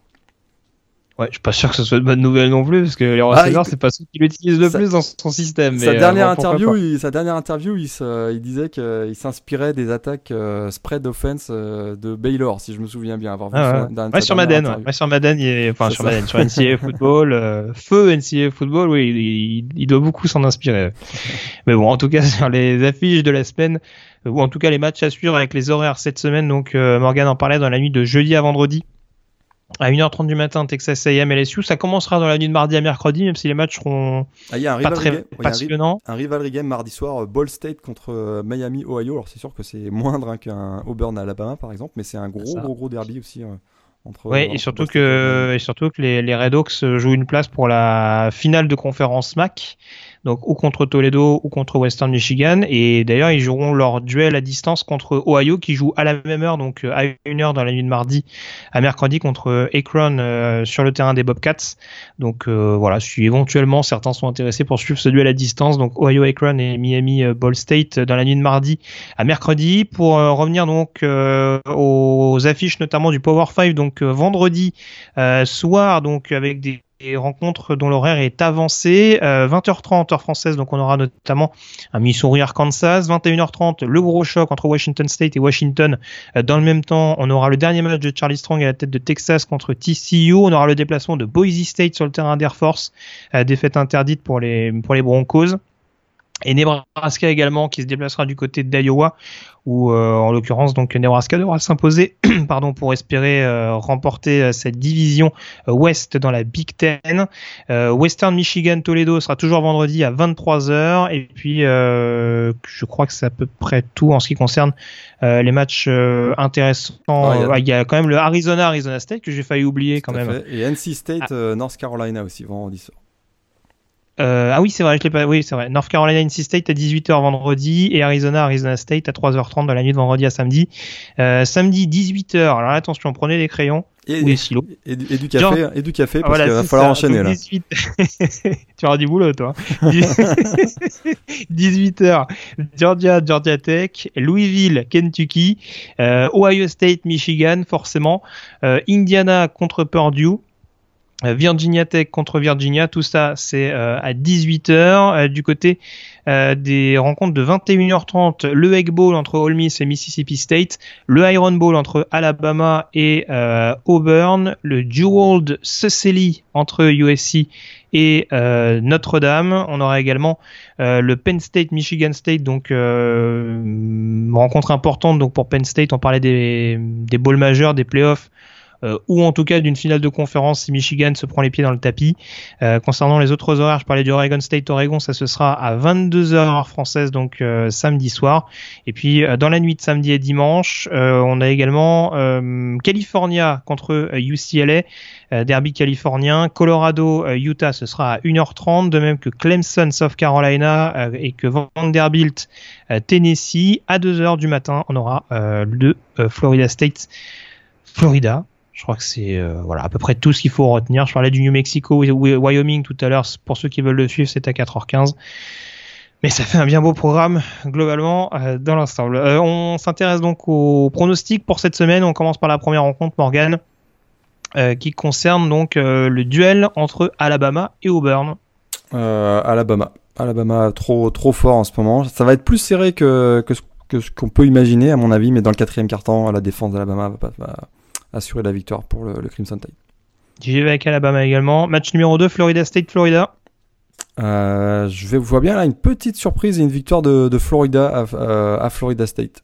Ouais, je suis pas sûr que ce soit une bonne nouvelle non plus, parce que les ah, c'est pas ceux qui l'utilisent le plus dans son système. Sa, dernière, interview, il, sa dernière interview, il, il disait qu'il s'inspirait des attaques euh, spread offense euh, de Baylor, si je me souviens bien. Avoir vu ah, ouais. ouais, sur Madden, ouais. sur Madden, il enfin sur Madden, sur NCAA Football, euh, feu NCAA Football, oui, il, il doit beaucoup s'en inspirer. Mais bon, en tout cas, sur les affiches de la semaine, ou en tout cas les matchs à suivre avec les horaires cette semaine, donc Morgan en parlait dans la nuit de jeudi à vendredi à 1h30 du matin, Texas A&M LSU. Ça commencera dans la nuit de mardi à mercredi, même si les matchs seront ah, y a un pas très passionnants. Un, rivalry game mardi soir, euh, Ball State contre euh, Miami, Ohio. Alors c'est sûr que c'est moindre hein, qu'un Auburn Alabama par exemple, mais c'est un gros, gros, gros derby aussi. Euh, entre, ouais, et surtout que, et surtout que les, les Red Hawks jouent une place pour la finale de conférence MAC donc ou contre Toledo ou contre Western Michigan. Et d'ailleurs, ils joueront leur duel à distance contre Ohio, qui joue à la même heure, donc euh, à une heure dans la nuit de mardi à mercredi contre euh, Akron euh, sur le terrain des Bobcats. Donc voilà, si éventuellement certains sont intéressés pour suivre ce duel à distance, donc Ohio Akron et Miami Ball State dans la nuit de mardi à mercredi. Pour revenir donc aux affiches notamment du Power 5, donc vendredi soir, donc avec des et rencontres dont l'horaire est avancé. 20h30 euh, heure française, donc on aura notamment un Missouri Arkansas. 21h30 le gros choc entre Washington State et Washington. Euh, dans le même temps, on aura le dernier match de Charlie Strong à la tête de Texas contre TCU. On aura le déplacement de Boise State sur le terrain d'Air Force. Euh, défaite interdite pour les pour les Broncos et Nebraska également qui se déplacera du côté d'Iowa où euh, en l'occurrence donc Nebraska devra s'imposer pardon pour espérer euh, remporter euh, cette division ouest dans la Big Ten. Western Michigan Toledo sera toujours vendredi à 23h et puis je crois que c'est à peu près tout en ce qui concerne les matchs intéressants. Ah, il, y a... quand même le Arizona Arizona State que j'ai failli oublier quand même. Et NC State ah. North Carolina aussi vendredi soir. Euh, ah oui, c'est vrai, je l'ai pas. Oui, c'est vrai. North Carolina NC State à 18h vendredi et Arizona Arizona State à 3h30 dans la nuit de vendredi à samedi. Euh, samedi 18h. Alors attention, prenez les crayons et, ou les stylos. Et, du café, et du café parce qu'il va falloir enchaîner là. tu auras du boulot toi. 18h Georgia Georgia Tech, Louisville Kentucky, euh, Ohio State Michigan forcément, euh, Indiana contre Purdue. Euh, Virginia Tech contre Virginia, tout ça c'est euh, à 18h. Euh, du côté des rencontres de 21h30, le Egg Bowl entre Ole Miss et Mississippi State, le Iron Bowl entre Alabama et Auburn, le Jeweled Cecily entre USC et Notre-Dame. On aura également le Penn State Michigan State, donc rencontre importante donc pour Penn State. On parlait des, des bowls majeurs, des playoffs. Euh, ou en tout cas d'une finale de conférence si Michigan se prend les pieds dans le tapis. Euh, concernant les autres horaires, je parlais du Oregon State Oregon, ça ce sera à 22h heure française donc euh, samedi soir. Et puis dans la nuit de samedi et dimanche, on a également California contre UCLA. derby californien, Colorado, Utah, ce sera à 1h30, de même que Clemson, South Carolina et que Vanderbilt, Tennessee. À 2h du matin, on aura le Florida State Florida. Je crois que c'est euh, voilà à peu près tout ce qu'il faut retenir. Je parlais du New Mexico, Wyoming tout à l'heure. Pour ceux qui veulent le suivre, c'est à 4h15. Mais ça fait un bien beau programme globalement euh, dans l'ensemble. Euh, on s'intéresse donc aux pronostics pour cette semaine. On commence par la première rencontre, Morgan, qui concerne donc le duel entre Alabama et Auburn. Alabama. Alabama trop trop fort en ce moment. Ça va être plus serré que, que, ce qu'on peut imaginer à mon avis, mais dans le quatrième quart-temps, la défense d'Alabama va, va, assurer la victoire pour le, Crimson Tide. J'y vais avec Alabama également. Match numéro 2, Florida State, Florida. Euh, je vais, vois bien là une petite surprise et une victoire de, de Florida à, euh, à, Florida State.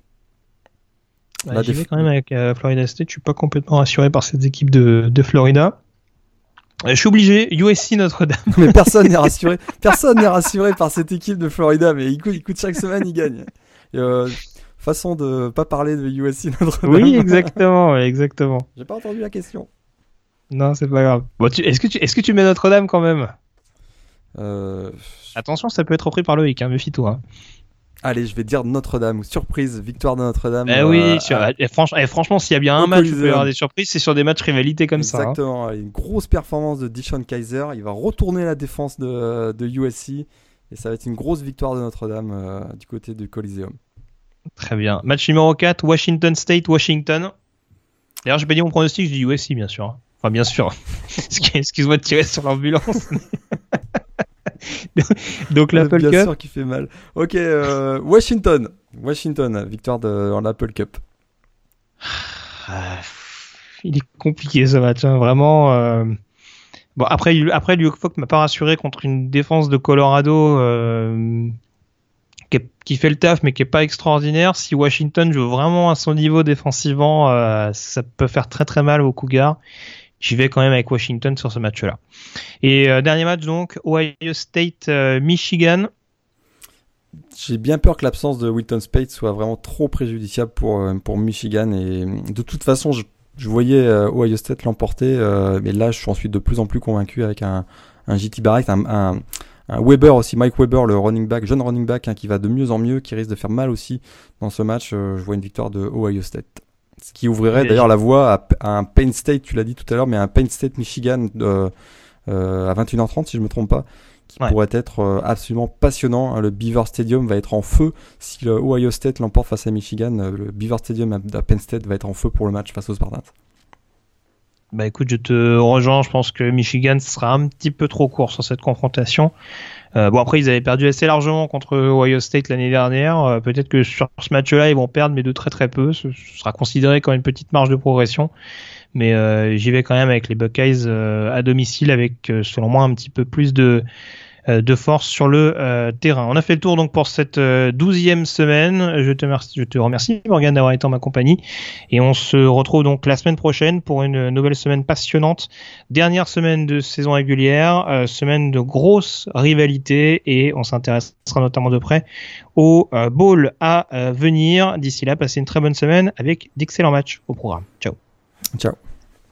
Bah, J'y vais quand même avec euh, Florida State. Je suis pas complètement rassuré par cette équipe de, de Florida. Je suis obligé, USC Notre-Dame. mais personne n'est rassuré. Personne n'est rassuré par cette équipe de Florida, mais il coûte, chaque semaine, il gagne. Euh, façon de pas parler de USC Notre-Dame. Oui, exactement, exactement. J'ai pas entendu la question. Non, c'est pas grave. Bon, est-ce que tu, est-ce que tu mets Notre-Dame quand même? Euh... Attention, ça peut être repris par Loïc, hein, méfie-toi. Hein. Allez, je vais dire Notre-Dame. Surprise, victoire de Notre-Dame. Eh oui, euh, et franchement, s'il y a bien un match où il peut y avoir des surprises, c'est sur des matchs rivalité comme ça. Hein. Exactement. Une grosse performance de Dishon Kaiser. Il va retourner la défense de, de USC. Et ça va être une grosse victoire de Notre-Dame euh, du côté du Coliseum. Très bien. Match numéro 4, Washington State, Washington. D'ailleurs, j'ai pas dit mon pronostic, je dis USC, bien sûr. Enfin, bien sûr. Excuse-moi de tirer sur l'ambulance. Donc l'Apple Cup. Bien sûr qui fait mal. Ok, euh, Washington. Washington, victoire de, dans l'Apple Cup. Ah, il est compliqué ce match, hein. vraiment. Euh... Bon, après, après Luke Falk m'a pas rassuré contre une défense de Colorado euh, qui, fait le taf mais qui est pas extraordinaire. Si Washington joue vraiment à son niveau défensivement, euh, ça peut faire très très mal aux Cougars. J'y vais quand même avec Washington sur ce match-là. Et euh, dernier match donc, Ohio State Michigan. J'ai bien peur que l'absence de Wilton Spade soit vraiment trop préjudiciable pour, euh, pour Michigan. Et de toute façon, je, voyais Ohio State l'emporter, mais là, je suis ensuite de plus en plus convaincu avec un, un JT Barrett, un, Weber aussi, Mike Weber, le running back, jeune running back, hein, qui va de mieux en mieux, qui risque de faire mal aussi dans ce match. Euh, je vois une victoire de Ohio State. Ce qui ouvrirait d'ailleurs la voie à, un Penn State, tu l'as dit tout à l'heure, mais un Penn State Michigan euh, euh, à 21h30 si je me trompe pas, qui pourrait être absolument passionnant. Le Beaver Stadium va être en feu si le Ohio State l'emporte face à Michigan. Le Beaver Stadium à, Penn State va être en feu pour le match face aux Spartans. Bah écoute, je te rejoins. Je pense que Michigan sera un petit peu trop court sur cette confrontation. Euh, bon après, ils avaient perdu assez largement contre Ohio State l'année dernière. Euh, peut-être que sur ce match-là, ils vont perdre, mais de très très peu. Ce, sera considéré comme une petite marge de progression. Mais euh, j'y vais quand même avec les Buckeyes à domicile, avec selon moi un petit peu plus de euh, de force sur le euh, terrain. On a fait le tour donc pour cette euh, douzième semaine. Je te, je te remercie Morgan d'avoir été en ma compagnie et on se retrouve donc la semaine prochaine pour une nouvelle semaine passionnante. Dernière semaine de saison régulière, semaine de grosse rivalité et on s'intéressera notamment de près au bowl à venir. D'ici là, passez une très bonne semaine avec d'excellents matchs au programme. Ciao. Ciao.